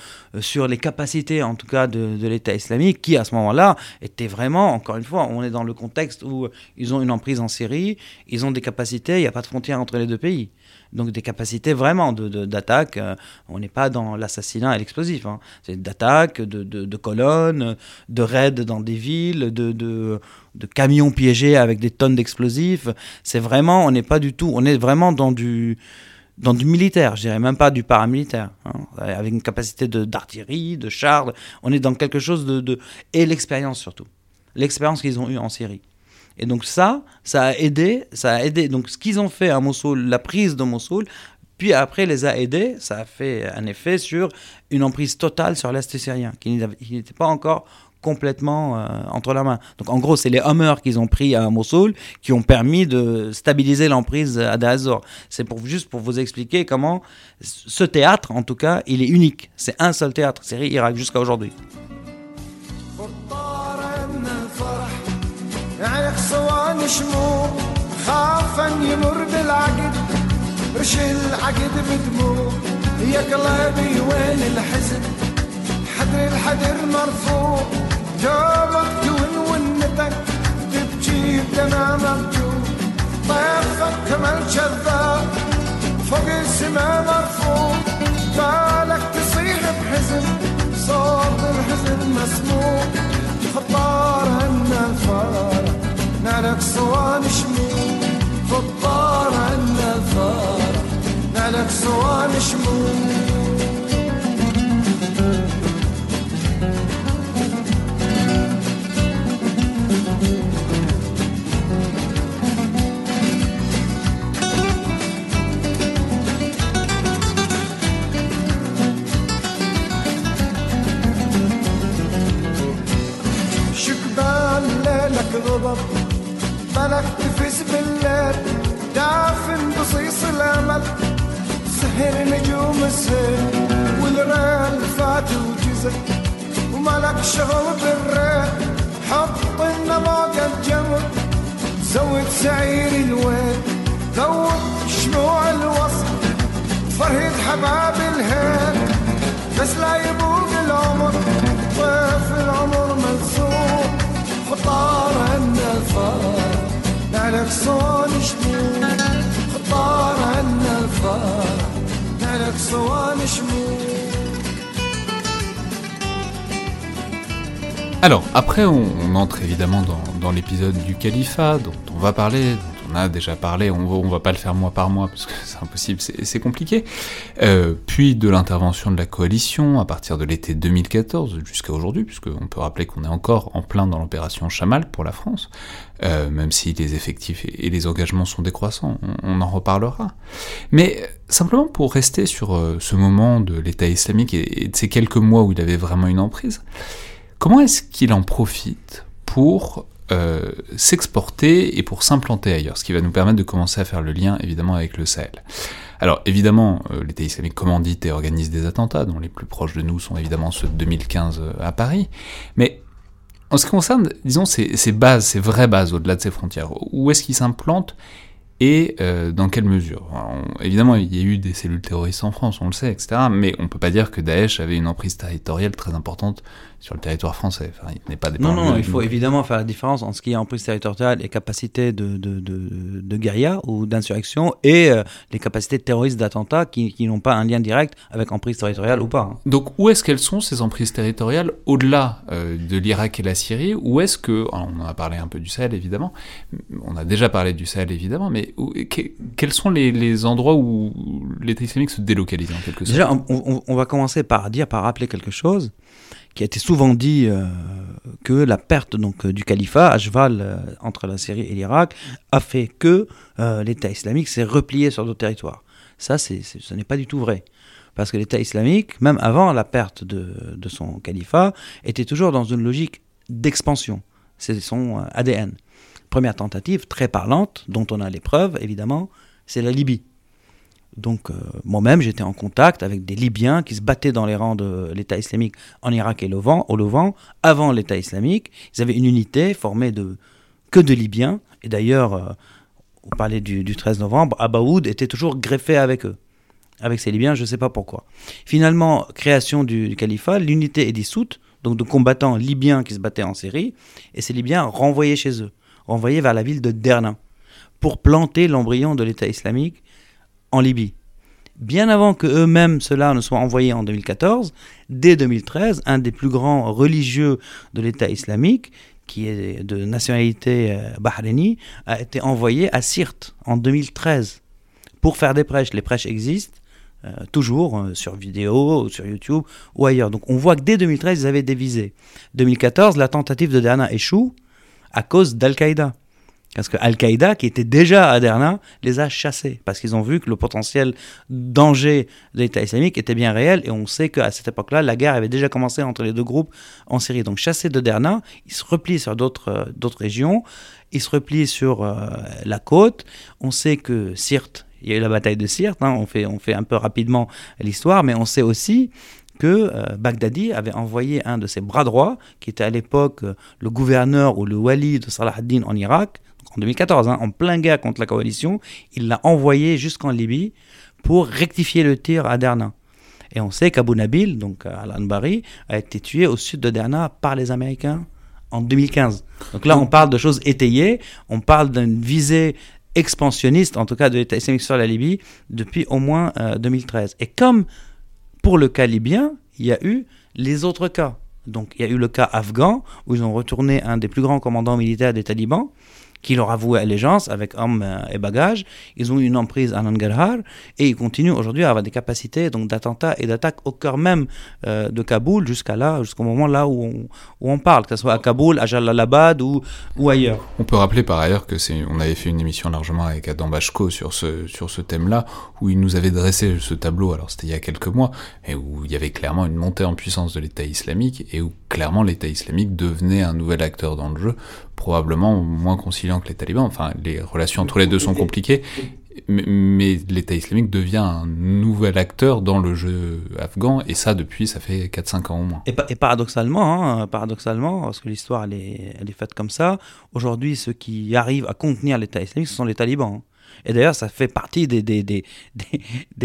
sur les capacités, en tout cas, de, de l'État islamique, qui à ce moment-là étaient vraiment, encore une fois, on est dans le contexte où ils ont une emprise en Syrie, ils ont des capacités, il n'y a pas de frontière entre les deux pays. Donc des capacités vraiment d'attaque. De, euh, on n'est pas dans l'assassinat et l'explosif. Hein. C'est d'attaque, de, de, colonnes, de raids dans des villes, de camions piégés avec des tonnes d'explosifs. C'est vraiment, on n'est pas du tout, on est vraiment dans du dans du militaire, je dirais même pas du paramilitaire, hein, avec une capacité d'artillerie, de, de chars. On est dans quelque chose de, de et l'expérience surtout, l'expérience qu'ils ont eue en Syrie. Et donc ça, ça a aidé, ça a aidé. Donc ce qu'ils ont fait à Mossoul, la prise de Mossoul, puis après les a aidés, ça a fait un effet sur une emprise totale sur l'Est syrien, qui n'était pas encore complètement euh, entre la main. Donc en gros, c'est les Hummers qu'ils ont pris à Mossoul qui ont permis de stabiliser l'emprise à Dazor. C'est pour, juste pour vous expliquer comment ce théâtre, en tout cas, il est unique. C'est un seul théâtre, Syrie-Irak, jusqu'à aujourd'hui. صوان شموع خافا يمر بالعقد. رش العقد بدموع يا قلبي وين الحزن؟ حدر الحدر مرفوع. جابك تون ونتك تبكي بدمع مبجوع طيفك كمال كذاب فوق السما مرفوع. بالك تصيح بحزن صوت الحزن مسموع. الفارة نعلك صوان شموم في الدار عنا الفرح نعلك صوان شموم الغضب بالك تفز بالليل دافن بصيص الأمل سهر نجوم السيل. والريل فات وجزل وملك شغل بالريل. حط النماق الجمر زود سعير الويل. ذوب شموع الوصل فرهد حباب الهيل. بس لا يبوق العمر طيف العمر ملسوم خطار عنا الفار نعلك صون شموع خطار عنا الفار نعلك صوان شموع Alors, après, on, on entre évidemment dans, dans l'épisode du califat, dont on va parler, on a déjà parlé, on va, va pas le faire mois par mois, parce que c'est impossible, c'est compliqué. Euh, puis de l'intervention de la coalition à partir de l'été 2014 jusqu'à aujourd'hui, puisqu'on peut rappeler qu'on est encore en plein dans l'opération Chamal pour la France, euh, même si les effectifs et, les engagements sont décroissants, on, en reparlera. Mais simplement pour rester sur euh, ce moment de l'État islamique et, et de ces quelques mois où il avait vraiment une emprise, Comment est-ce qu'il en profite pour euh, s'exporter et pour s'implanter ailleurs, ce qui va nous permettre de commencer à faire le lien évidemment avec le Sahel. Alors évidemment, euh, l'État islamique commandite et organise des attentats, dont les plus proches de nous sont évidemment ceux de 2015 euh, à Paris, mais en ce qui concerne, disons, ces, bases, ces vraies bases au-delà de ces frontières, où est-ce qu'ils s'implantent et dans quelle mesure? Évidemment, il y a eu des cellules terroristes en France, on le sait, etc. Mais on peut pas dire que Daesh avait une emprise territoriale très importante sur le territoire français. Enfin, il n'est pas Non, dépendant. non, de- il faut évidemment faire la différence entre ce qui est emprise territoriale et capacité de, de, de, de guérilla ou d'insurrection et euh, les capacités terroristes d'attentat qui, qui n'ont pas un lien direct avec emprise territoriale ou pas. hein. Donc, où est-ce qu'elles sont ces emprises territoriales au-delà euh, de l'Irak et la Syrie? Où est-ce que, alors, on en a parlé un peu du Sahel évidemment, on a déjà parlé du Sahel évidemment, mais où- que- quels sont les, les endroits où l'État islamique se délocalise en quelque sorte? Déjà, on, on- on va commencer par dire, par rappeler quelque chose qui a été souvent dit euh, que la perte donc euh, du califat à cheval euh, entre la Syrie et l'Irak a fait que euh, l'État islamique s'est replié sur d'autres territoires. Ça, c'est, ce n'est pas du tout vrai. Parce que l'État islamique, même avant la perte de, de son califat, était toujours dans une logique d'expansion. C'est son euh, ADN. Première tentative très parlante, dont on a les preuves, évidemment, c'est la Libye. Donc euh, moi-même, j'étais en contact avec des Libyens qui se battaient dans les rangs de l'État islamique en Irak et Levant, au Levant, avant l'État islamique. Ils avaient une unité formée de que de Libyens. Et d'ailleurs, euh, on parlait du, du 13 novembre, Abaoud était toujours greffé avec eux, avec ces Libyens, je ne sais pas pourquoi. Finalement, création du, du califat, l'unité est dissoute, donc de combattants libyens qui se battaient en Syrie, et ces Libyens renvoyés chez eux, renvoyés vers la ville de Derna, pour planter l'embryon de l'État islamique en Libye. Bien avant que eux-mêmes cela ne soit envoyé en 2014, dès 2013, un des plus grands religieux de l'État islamique, qui est de nationalité euh, bahreïnie, a été envoyé à Sirte en 2013 pour faire des prêches. Les prêches existent euh, toujours euh, sur vidéo, sur YouTube ou ailleurs. Donc on voit que dès 2013, ils avaient des visées. 2014, la tentative de Derna échoue à cause d'Al-Qaïda. Parce que Al-Qaïda, qui était déjà à Derna, les a chassés. Parce qu'ils ont vu que le potentiel danger de l'État islamique était bien réel. Et on sait qu'à cette époque-là, la guerre avait déjà commencé entre les deux groupes en Syrie. Donc chassés de Derna, ils se replient sur d'autres euh, d'autres régions. Ils se replient sur euh, la côte. On sait que Sirte, il y a eu la bataille de Sirte. hein, on, fait, on fait un peu rapidement l'histoire. Mais on sait aussi que euh, Baghdadi avait envoyé un de ses bras droits, qui était à l'époque euh, le gouverneur ou le wali de Salah ad-Din en Irak, en 2014, hein, en plein guerre contre la coalition, il l'a envoyé jusqu'en Libye pour rectifier le tir à Derna. Et on sait qu'Abu Nabil, donc Al-Anbari, a été tué au sud de Derna par les Américains en 2015. Donc là, on parle de choses étayées, on parle d'une visée expansionniste, en tout cas de l'État islamique sur la Libye, depuis au moins 2013. Et comme pour le cas libyen, il y a eu les autres cas. Donc il y a eu le cas afghan, où ils ont retourné un des plus grands commandants militaires des talibans, qui leur avouait allégeance avec hommes euh, et bagages. Ils ont une emprise à Nangarhar et ils continuent aujourd'hui à avoir des capacités d'attentats et d'attaques au cœur même euh, de Kaboul jusqu'à là, jusqu'au moment là où on, où on, parle, que ce soit à Kaboul, à Jalalabad ou, ou ailleurs. On peut rappeler par ailleurs que on avait fait une émission largement avec Adam Bachko sur ce, sur ce thème-là, où il nous avait dressé ce tableau, alors c'était il y a quelques mois, et où il y avait clairement une montée en puissance de l'État islamique et où clairement l'État islamique devenait un nouvel acteur dans le jeu probablement moins conciliant que les talibans. Enfin, les relations entre les deux sont compliquées, mais, l'État islamique devient un nouvel acteur dans le jeu afghan, et ça depuis, ça fait 4-5 ans au moins. Et, paradoxalement, hein, paradoxalement, parce que l'histoire elle est, faite comme ça, aujourd'hui ceux qui arrivent à contenir l'État islamique, ce sont les talibans. Et d'ailleurs, ça fait partie des,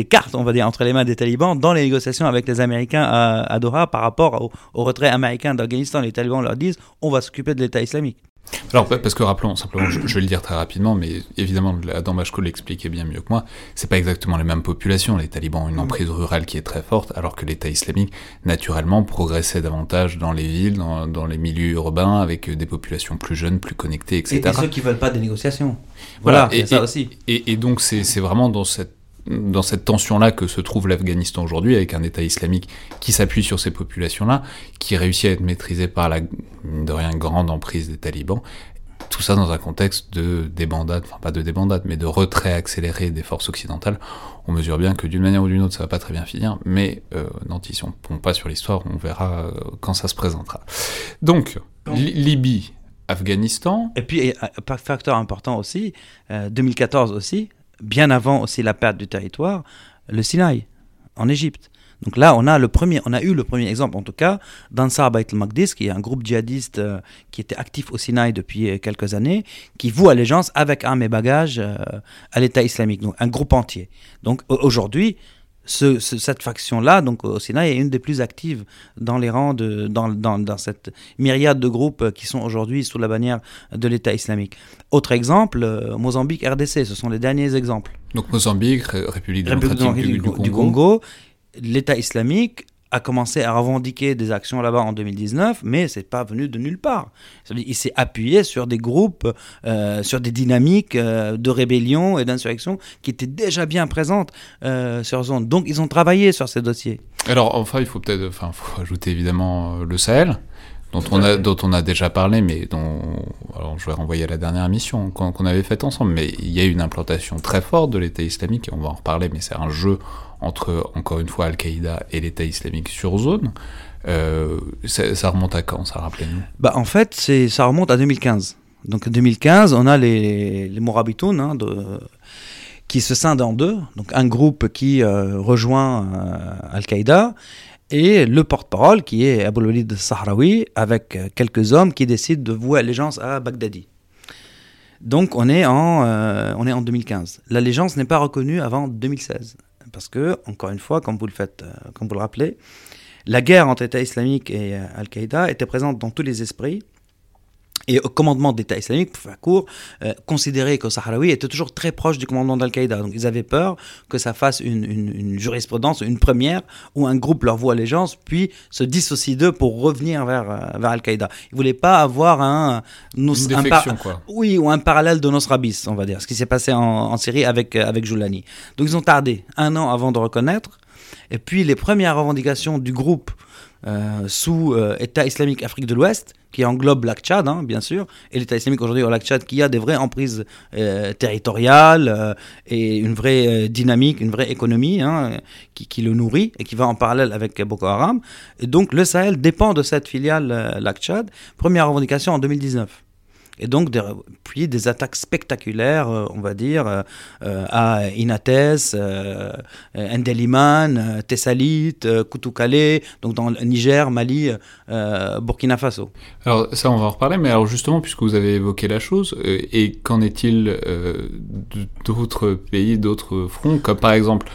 cartes, on va dire, entre les mains des talibans dans les négociations avec les Américains à, Doha par rapport au retrait américain d'Afghanistan. Les talibans leur disent on va s'occuper de l'État islamique. Alors, parce que rappelons simplement, je, vais le dire très rapidement, mais évidemment, Adam Bachko l'expliquait bien mieux que moi, c'est pas exactement les mêmes populations. Les talibans ont une emprise rurale qui est très forte, alors que l'État islamique, naturellement, progressait davantage dans les villes, dans, les milieux urbains, avec des populations plus jeunes, plus connectées, etc. Et, ceux qui veulent pas des négociations. Voilà, et, ça aussi. Et donc, c'est vraiment dans cette dans cette tension-là que se trouve l'Afghanistan aujourd'hui, avec un État islamique qui s'appuie sur ces populations-là, qui réussit à être maîtrisé par la, de rien, grande emprise des talibans. Tout ça dans un contexte de débandade, enfin pas de débandade, mais de retrait accéléré des forces occidentales. On mesure bien que d'une manière ou d'une autre, ça va pas très bien finir, mais euh, n'anticipons pas sur l'histoire, on verra euh, quand ça se présentera. Donc, Libye, Afghanistan. Et puis, facteur important aussi, 2014 euh, aussi, bien avant aussi la perte du territoire, le Sinaï, en Égypte. Donc là, on a, le premier, on a eu le premier exemple, en tout cas, d'Ansar Bait al-Maqdis, qui est un groupe djihadiste euh, qui était actif au Sinaï depuis euh, quelques années, qui voue allégeance avec armes et bagages euh, à l'État islamique, donc un groupe entier. Donc aujourd'hui, cette faction-là, donc au Sinaï, est une des plus actives dans les rangs, de, dans, dans, dans cette myriade de groupes qui sont aujourd'hui sous la bannière de l'État islamique. Autre exemple, euh, Mozambique, RDC, ce sont les derniers exemples. Donc Mozambique, République démocratique du, du, Congo l'État islamique a commencé à revendiquer des actions là-bas en 2019, mais c'est pas venu de nulle part. Il s'est appuyé sur des groupes, euh, sur des dynamiques euh, de rébellion et d'insurrection qui étaient déjà bien présentes euh, sur zone. Donc ils ont travaillé sur ces dossiers. Alors enfin, il faut peut-être, enfin, faut ajouter évidemment le Sahel. Dont on, a, dont on a déjà parlé, mais dont alors je vais renvoyer à la dernière émission qu'on avait faite ensemble, mais il y a une implantation très forte de l'État islamique, et on va en reparler, mais c'est un jeu entre, encore une fois, Al-Qaïda et l'État islamique sur zone. Euh, ça, remonte à quand, ça rappelez-nous? Bah, En fait, ça remonte à 2015. Donc 2015, on a les, les Morabitoun hein, qui se scindent en deux. Donc un groupe qui euh, rejoint euh, Al-Qaïda et le porte-parole qui est Abou Walid Sahraoui avec quelques hommes qui décident de vouer allégeance à Baghdadi. Donc on est en, on est en 2015. L'allégeance n'est pas reconnue avant 2016. Parce que, encore une fois, comme vous le faites, euh, comme vous le rappelez, la guerre entre État islamique et euh, Al-Qaïda était présente dans tous les esprits. Et au commandement d'État islamique, pour faire court, euh, considérait que Sahraoui était toujours très proche du commandement d'Al-Qaïda. Donc ils avaient peur que ça fasse une, jurisprudence, une première, où un groupe leur voue allégeance, puis se dissocie d'eux pour revenir vers, euh, vers Al-Qaïda. Ils ne voulaient pas avoir un... une défection, quoi. Oui, ou un parallèle de Nosrabis, on va dire, ce qui s'est passé en, en, Syrie avec, euh, avec Joulani. Donc ils ont tardé un an avant de reconnaître. Et puis les premières revendications du groupe sous État islamique Afrique de l'Ouest, qui englobe lac Tchad, hein, bien sûr, et l'État islamique aujourd'hui au lac qui a des vraies emprises euh, territoriales euh, et une vraie euh, dynamique, une vraie économie hein, qui, qui, le nourrit et qui va en parallèle avec Boko Haram. Et donc le Sahel dépend de cette filiale lac Tchad. Première revendication en 2019. Et donc, des, puis des attaques spectaculaires, euh, on va dire, euh, euh, à Inates, Ndeliman, Tessalit, euh, Koutoukale, donc dans le Niger, Mali, Burkina Faso. Alors ça, on va en reparler, mais alors justement, puisque vous avez évoqué la chose, et qu'en est-il d'autres pays, d'autres fronts, comme par exemple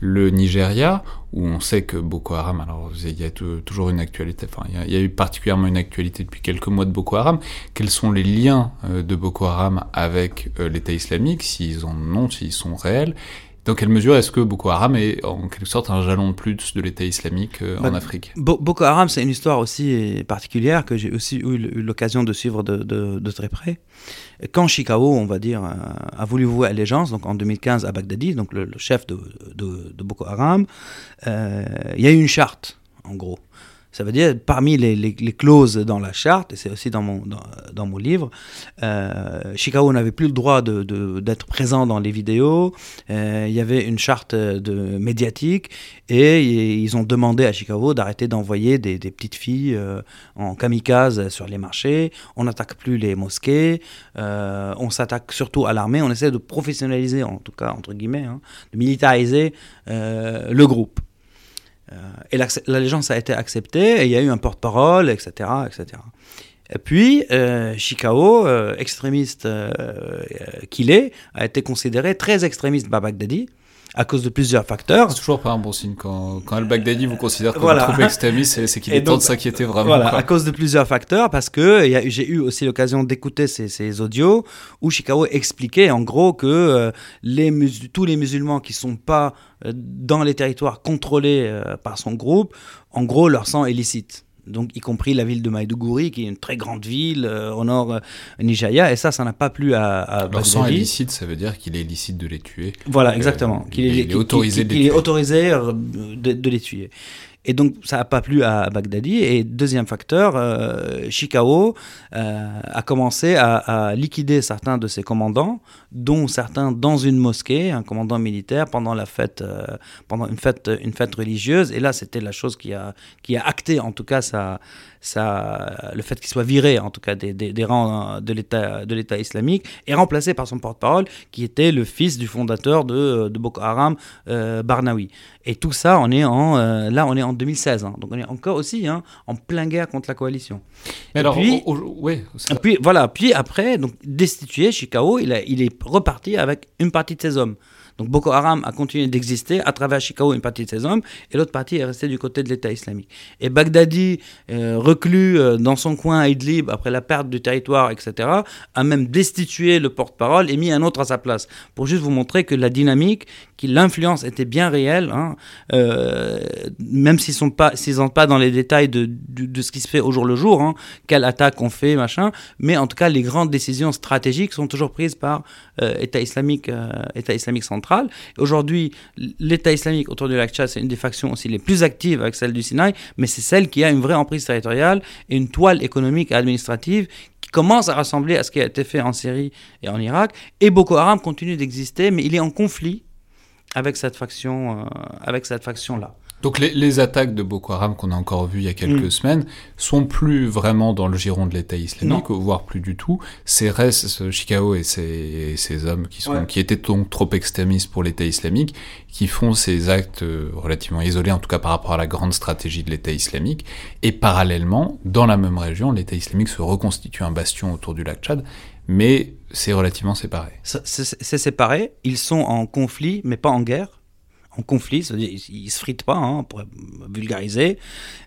le Nigeria, où on sait que Boko Haram, alors il y a tou- toujours une actualité, enfin il y a- il y, a eu particulièrement une actualité depuis quelques mois de Boko Haram, quels sont les liens euh, de Boko Haram avec euh, l'État islamique, s'ils en ont, s'ils sont réels? Dans quelle mesure est-ce que Boko Haram est en quelque sorte un jalon de plus de l'État islamique euh, en Bah, Afrique? Bo- Boko Haram, c'est une histoire aussi particulière que j'ai aussi eu l'occasion de suivre de, de- de très près. Quand Chikao, on va dire, a, a voulu vouer allégeance, donc en 2015 à Baghdadi, donc le, le chef de, de- de Boko Haram, euh, il y a eu une charte, en gros. Ça veut dire, parmi les, clauses dans la charte, et c'est aussi dans mon, dans, mon livre, euh, Chikao n'avait plus le droit de- de- d'être présent dans les vidéos. Euh, il y avait une charte de, médiatique et ils ont demandé à Chicago d'arrêter d'envoyer des, petites filles euh, en kamikaze sur les marchés. On n'attaque plus les mosquées. euh, on s'attaque surtout à l'armée. On essaie de professionnaliser, en tout cas, entre guillemets, hein, de militariser le groupe. Euh, et l'allégeance a été acceptée, et il y a eu un porte-parole, etc., etc. Et puis, euh, Chikao, euh, extrémiste euh, euh, qu'il est, a été considéré très extrémiste par Baghdadi, à cause de plusieurs facteurs. C'est toujours pas un bon signe quand, quand Al-Baghdadi vous considère comme Voilà. un troupe extrémiste, c'est, qu'il [laughs] est temps de s'inquiéter vraiment. Voilà, quoi. à cause de plusieurs facteurs, parce que j'ai eu aussi l'occasion d'écouter ces, ces audios où Chicago expliquait en gros que euh, les tous les musulmans qui sont pas euh, dans les territoires contrôlés euh, par son groupe, en gros leur sang est licite. Donc, y compris la ville de Maïdougouri, qui est une très grande ville euh, au nord euh, Nigeria, et ça, ça n'a pas plu à, à Leur sang illicite, ça veut dire qu'il est licite de les tuer. Voilà, Euh, exactement. il est- il est qu'il- autorisé qu'il- de les qu'il est tuer. autorisé de, de les tuer. Et donc, ça n'a pas plu à, Baghdadi. Et deuxième facteur, euh, Chikao euh, a commencé à, liquider certains de ses commandants, dont certains dans une mosquée, un commandant militaire, pendant la fête, euh, pendant une fête, une fête religieuse. Et là, c'était la chose qui a, qui a acté, en tout cas, sa, le fait qu'il soit viré, en tout cas, des, des, des rangs de l'État, de l'État islamique, et remplacé par son porte-parole, qui était le fils du fondateur de, de Boko Haram, euh, Barnawi. Et tout ça, on est en, euh, là, on est en 2016. hein. donc, on est encore aussi hein, en plein guerre contre la coalition. Mais Et alors, puis- au- au- ouais, Et puis voilà, puis après, donc destitué, il, a- il est reparti avec une partie de ses hommes. Donc Boko Haram a continué d'exister à travers Chikao, une partie de ses hommes, et l'autre partie est restée du côté de l'État islamique. Et Baghdadi, euh, reclus euh, dans son coin à Idlib après la perte du territoire, etc., a même destitué le porte-parole et mis un autre à sa place. Pour juste vous montrer que la dynamique, que l'influence était bien réelle, hein, euh, même s'ils sont pas, s'ils pas dans les détails de, de, de ce qui se fait au jour le jour, hein, quelle attaque on fait, machin, mais en tout cas, les grandes décisions stratégiques sont toujours prises par euh, État islamique, euh, État islamique central. Aujourd'hui, l'État islamique autour du lac Tchad, c'est une des factions aussi les plus actives avec celle du Sinaï, mais c'est celle qui a une vraie emprise territoriale et une toile économique et administrative qui commence à ressembler à ce qui a été fait en Syrie et en Irak. Et Boko Haram continue d'exister, mais il est en conflit avec cette faction, euh, avec cette faction-là. Donc les, les attaques de Boko Haram qu'on a encore vues il y a quelques Mm. semaines sont plus vraiment dans le giron de l'État islamique, voire plus du tout. C'est ce Chikao et ses hommes qui, sont, Ouais. qui étaient donc trop extrémistes pour l'État islamique, qui font ces actes euh, relativement isolés, en tout cas par rapport à la grande stratégie de l'État islamique. Et parallèlement, dans la même région, l'État islamique se reconstitue un bastion autour du lac Tchad, mais c'est relativement séparé. C'est séparé, ils sont en conflit, mais pas en guerre. En conflit, ils, ils se fritent pas, hein, pour vulgariser,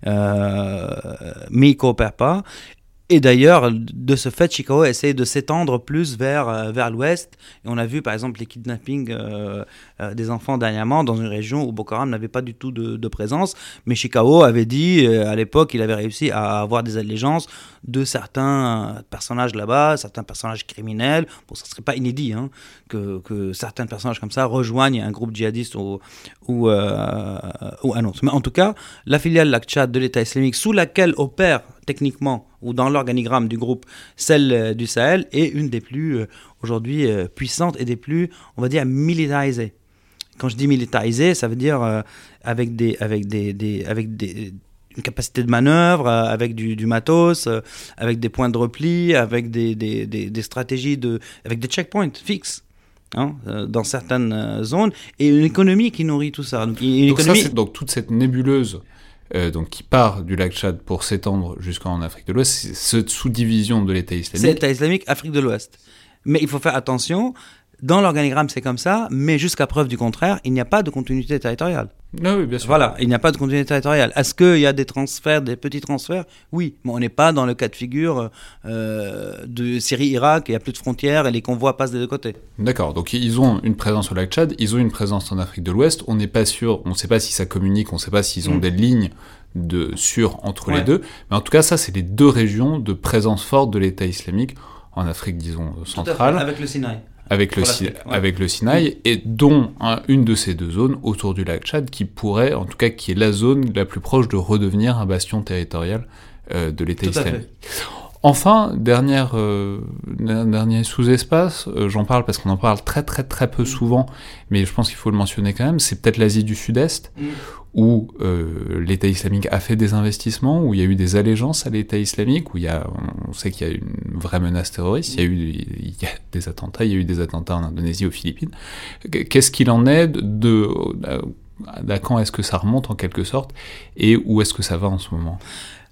euh, mais ils coopèrent pas. Et d'ailleurs, de ce fait, Chicago essaie de s'étendre plus vers, euh, vers l'ouest. Et on a vu par exemple les kidnappings euh, euh, des enfants dernièrement dans une région où Boko Haram n'avait pas du tout de, présence. Mais Chicago avait dit à l'époque qu'il avait réussi à avoir des allégeances de certains personnages là-bas, certains personnages criminels. Bon, ça serait pas inédit hein, que, que certains personnages comme ça rejoignent un groupe djihadiste ou, ou, ou un autre. Mais en tout cas, la filiale Lac Tchad de l'État islamique, sous laquelle opère techniquement ou dans l'organigramme du groupe, celle euh, du Sahel, est une des plus euh, aujourd'hui euh, puissantes et des plus, on va dire, militarisées. Quand je dis militarisée, ça veut dire avec des, avec des, des- avec des, une capacité de manœuvre, euh, avec du, du matos, euh, avec des points de repli, avec des, des, des, des stratégies de, avec des checkpoints fixes. hein, euh, dans certaines zones et une économie qui nourrit tout ça. Donc, une Donc, ça, économie, c'est- donc toute cette nébuleuse euh, donc, qui part du lac Tchad pour s'étendre jusqu'en Afrique de l'Ouest, c'est cette sous-division de l'État c'est islamique. l'État islamique, Afrique de l'Ouest. Mais il faut faire attention. Dans l'organigramme, c'est comme ça, mais jusqu'à preuve du contraire, il n'y a pas de continuité territoriale. Ah oui, bien sûr. Voilà, il n'y a pas de continuité territoriale. Est-ce qu'il y a des transferts, des petits transferts? Oui, mais on n'est pas dans le cas de figure euh, de Syrie-Irak, il n'y a plus de frontières et les convois passent des deux côtés. D'accord, donc ils ont une présence au lac Tchad, ils ont une présence en Afrique de l'Ouest, on n'est pas sûr, on ne sait pas si ça communique, on ne sait pas s'ils ont Mm. des lignes de sûres entre les deux, mais en tout cas ça c'est les deux régions de présence forte de l'État islamique en Afrique, disons, centrale, Avec le Sinaï. Avec, le, ouais. avec Sinaï, et dont une de ces deux zones autour du lac Tchad qui pourrait, en tout cas qui est la zone la plus proche de redevenir un bastion territorial euh, de l'État islamique. Enfin, dernière, euh, der- dernier sous-espace, euh, j'en parle parce qu'on en parle très très très peu souvent, mais je pense qu'il faut le mentionner quand même, c'est peut-être l'Asie du Sud-Est, Mm. Où euh, l'État islamique a fait des investissements, où il y a eu des allégeances à l'État islamique, où il y a, on sait qu'il y a une vraie menace terroriste, il y a eu des attentats, il y a eu des attentats en Indonésie, aux Philippines. Qu'est-ce qu'il en est de, de à quand est-ce que ça remonte en quelque sorte, et où est-ce que ça va en ce moment?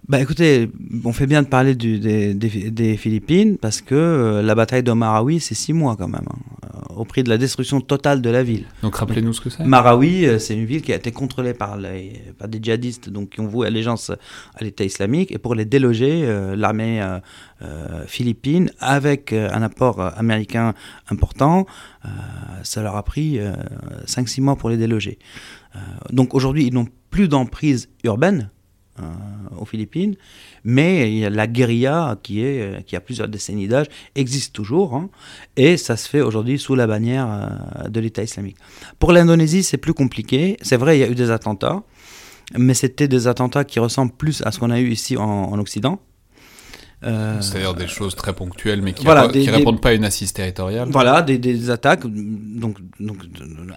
Bah écoutez, on fait bien de parler du- des, des- des Philippines parce que euh, la bataille de Marawi, c'est six mois quand même, hein, euh, au prix de la destruction totale de la ville. Donc rappelez-nous ce que c'est. Marawi, euh, c'est une ville qui a été contrôlée par, les, par des djihadistes donc, qui ont voué allégeance à l'État islamique. Et pour les déloger, euh, l'armée philippine, avec un apport américain important, euh, ça leur a pris 5-6 mois pour les déloger. Donc aujourd'hui, ils n'ont plus d'emprise urbaine. Euh, aux Philippines, mais la guérilla qui, est, euh, qui a plusieurs décennies d'âge existe toujours, hein, et ça se fait aujourd'hui sous la bannière euh, de l'État islamique. Pour l'Indonésie, c'est plus compliqué. C'est vrai, il y a eu des attentats, mais c'était des attentats qui ressemblent plus à ce qu'on a eu ici en Occident. Euh, C'est-à-dire des choses très ponctuelles, mais qui, Voilà, répo- des- qui des- répondent pas à une assise territoriale. Voilà, des, des attaques donc, donc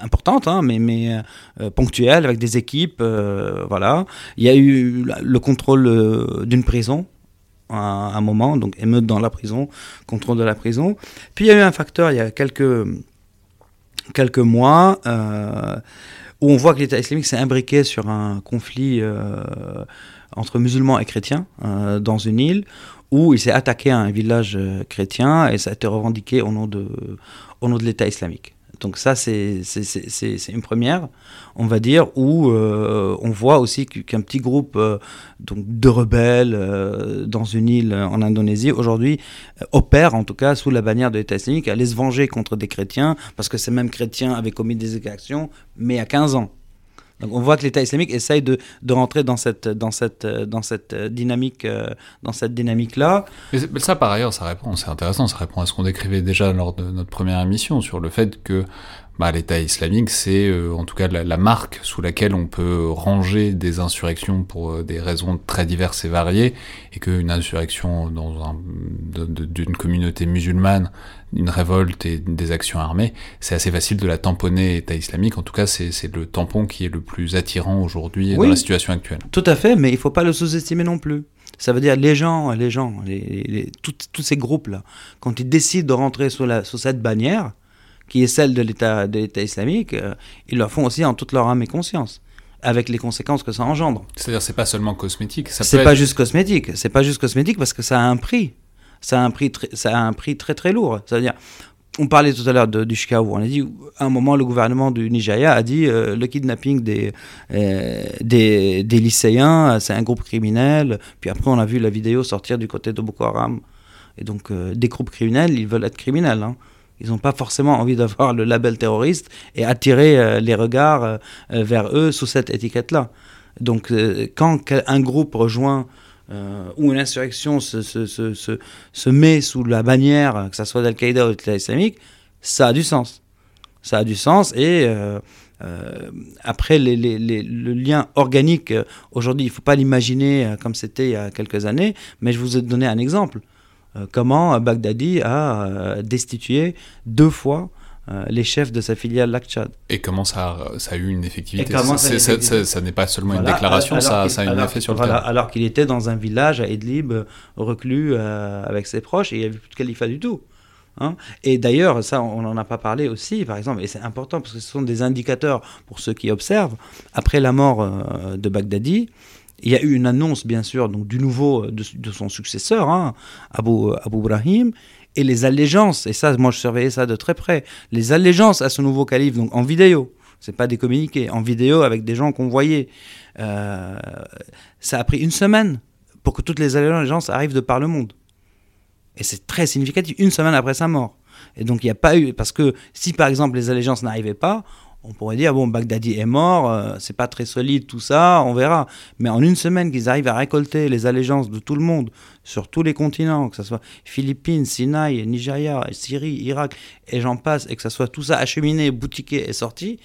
importantes, hein, mais, mais euh, ponctuelles, avec des équipes. euh, voilà. Il y a eu le contrôle d'une prison à un moment, donc émeute dans la prison, contrôle de la prison. Puis il y a eu un facteur il y a quelques, quelques mois où on voit que l'État islamique s'est imbriqué sur un conflit entre musulmans et chrétiens euh, dans une île où il s'est attaqué à un village euh, chrétien et ça a été revendiqué au nom de, l'État islamique. Donc ça, c'est une première, on va dire, où euh, on voit aussi qu'- qu'un petit groupe euh, de rebelles dans une île en Indonésie, aujourd'hui, opère en tout cas sous la bannière de l'État islamique, allait se venger contre des chrétiens, parce que ces mêmes chrétiens avaient commis des exactions, mais a 15 ans. Donc on voit que l'État islamique essaye de, de rentrer dans cette, dans cette, dans cette dynamique, euh, dans cette dynamique-là. Mais ça, par ailleurs, ça répond, c'est intéressant, ça répond à ce qu'on décrivait déjà lors de notre première émission sur le fait que bah, l'État islamique, c'est euh, en tout cas la, la marque sous laquelle on peut ranger des insurrections pour euh, des raisons très diverses et variées, et qu'une insurrection dans un, d'une communauté musulmane, une révolte et des actions armées, c'est assez facile de la tamponner État islamique. En tout cas, c'est c'est le tampon qui est le plus attirant aujourd'hui Oui. dans la situation actuelle. Tout à fait, mais il faut pas le sous-estimer non plus. Ça veut dire les gens, les gens, les, tous ces groupes-là, quand ils décident de rentrer sous, la, sous cette bannière, qui est celle de l'État islamique, euh, ils le font aussi en toute leur âme et conscience, avec les conséquences que ça engendre. C'est-à-dire, c'est pas seulement cosmétique, C'est pas être- juste cosmétique. C'est pas juste cosmétique parce que ça a un prix. Ça a un prix, très, ça a un prix très très lourd. C'est-à-dire, on parlait tout à l'heure du Chicago. On a dit, à un moment, le gouvernement du Nigeria a dit euh, le kidnapping des, euh, des, des lycéens, c'est un groupe criminel. Puis après, on a vu la vidéo sortir du côté de Boko Haram. Et donc, euh, des groupes criminels, ils veulent être criminels. hein. Ils n'ont pas forcément envie d'avoir le label terroriste et attirer euh, les regards euh, euh, vers eux sous cette étiquette-là. Donc, quand un groupe rejoint euh, ou une insurrection se, se, se, se, met sous la bannière, que ce soit d'Al-Qaïda ou de l'État islamique, ça a du sens. Ça a du sens et après, le lien organique, aujourd'hui, il ne faut pas l'imaginer comme c'était il y a quelques années, mais je vous ai donné un exemple. Euh, comment Baghdadi a euh, destitué deux fois euh, les chefs de sa filiale Lakchad. Et comment ça a, ça a eu une effectivité ça n'est pas seulement une déclaration, alors ça, a un alors effet qu'il- sur le voilà, terrain. Alors qu'il était dans un village à Idlib, reclus euh, avec ses proches, et il n'y avait plus de califat du tout. hein. et d'ailleurs, ça, on n'en a pas parlé aussi, par exemple, et c'est important parce que ce sont des indicateurs pour ceux qui observent. Après la mort euh, de Baghdadi, il y a eu une annonce, bien sûr, donc, du nouveau, euh, de, son successeur, hein, Abu, Abu Ibrahim, et les allégeances, et ça, moi je surveillais ça de très près, les allégeances à ce nouveau calife, donc en vidéo, c'est pas des communiqués, en vidéo avec des gens qu'on voyait. Euh, ça a pris une semaine pour que toutes les allégeances arrivent de par le monde. Et c'est très significatif, une semaine après sa mort. Et donc il n'y a pas eu, parce que si par exemple les allégeances n'arrivaient pas, on pourrait dire, bon, Baghdadi est mort, euh, c'est pas très solide tout ça, on verra. Mais en une semaine qu'ils arrivent à récolter les allégeances de tout le monde, sur tous les continents, que ce soit Philippines, Sinaï, Nigeria, Syrie, Irak, et j'en passe, et que ce soit tout ça acheminé, boutiqué et sorti,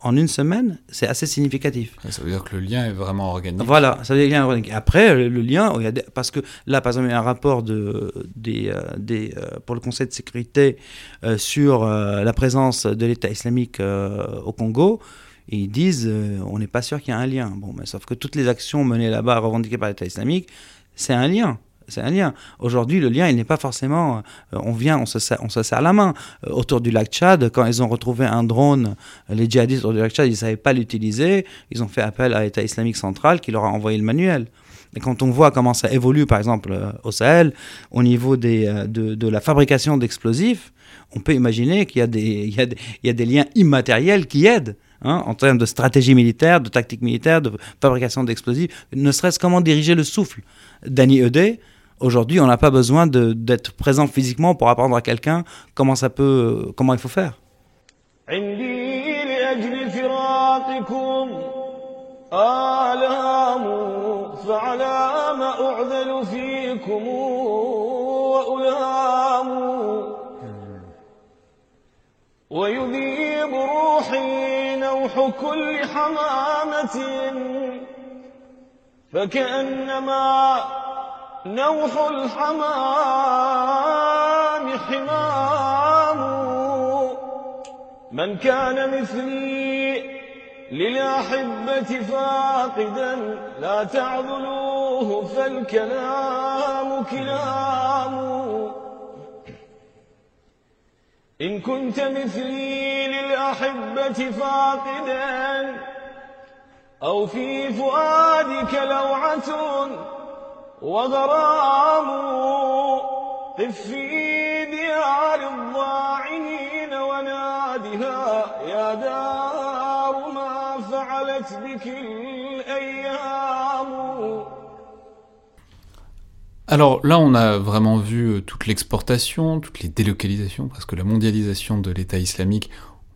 en une semaine, c'est assez significatif. Ça veut dire que le lien est vraiment organique. Voilà, ça veut dire un organique. Après, le, lien, il y a des- parce que là, par exemple, il y a un rapport de, des, euh, des, euh, pour le Conseil de sécurité euh, sur euh, la présence de l'État islamique euh, au Congo. Et ils disent, on n'est pas sûr qu'il y a un lien. Bon, mais sauf que toutes les actions menées là-bas, revendiquées par l'État islamique, c'est un lien. C'est un lien. Aujourd'hui, le lien, il n'est pas forcément. euh, on vient, on se, serre, on se serre la main. Euh, autour du lac Tchad, quand ils ont retrouvé un drone, euh, les djihadistes autour du lac Tchad, ils ne savaient pas l'utiliser. Ils ont fait appel à l'État islamique central qui leur a envoyé le manuel. Et quand on voit comment ça évolue, par exemple, au Sahel, au niveau de, de la fabrication d'explosifs, on peut imaginer qu'il y, a des- il y, y a des liens immatériels qui aident. hein, en termes de stratégie militaire, de tactique militaire, de fabrication d'explosifs, ne serait-ce comment diriger le souffle. Danny Eudé, aujourd'hui, on n'a pas besoin de- d'être présent physiquement pour apprendre à quelqu'un comment ça peut, comment il faut faire. عندي لأجل فراقكم آلام فعلى ما أعذل فيكم وألام ويذيب روحي نوح كل حمامة فكأنما نوح الحمام حمام. من كان مثلي للأحبة فاقدا لا تعذلوه فالكلام كلام. إن كنت مثلي للأحبة فاقدا أو في فؤادك لوعة. وغرام قف في ديار الضاعنين ونادها يا دار ما فعلت بك الأيام Alors là, on a vraiment vu euh, toute l'exportation, toutes les délocalisations, parce que la mondialisation de l'État islamique,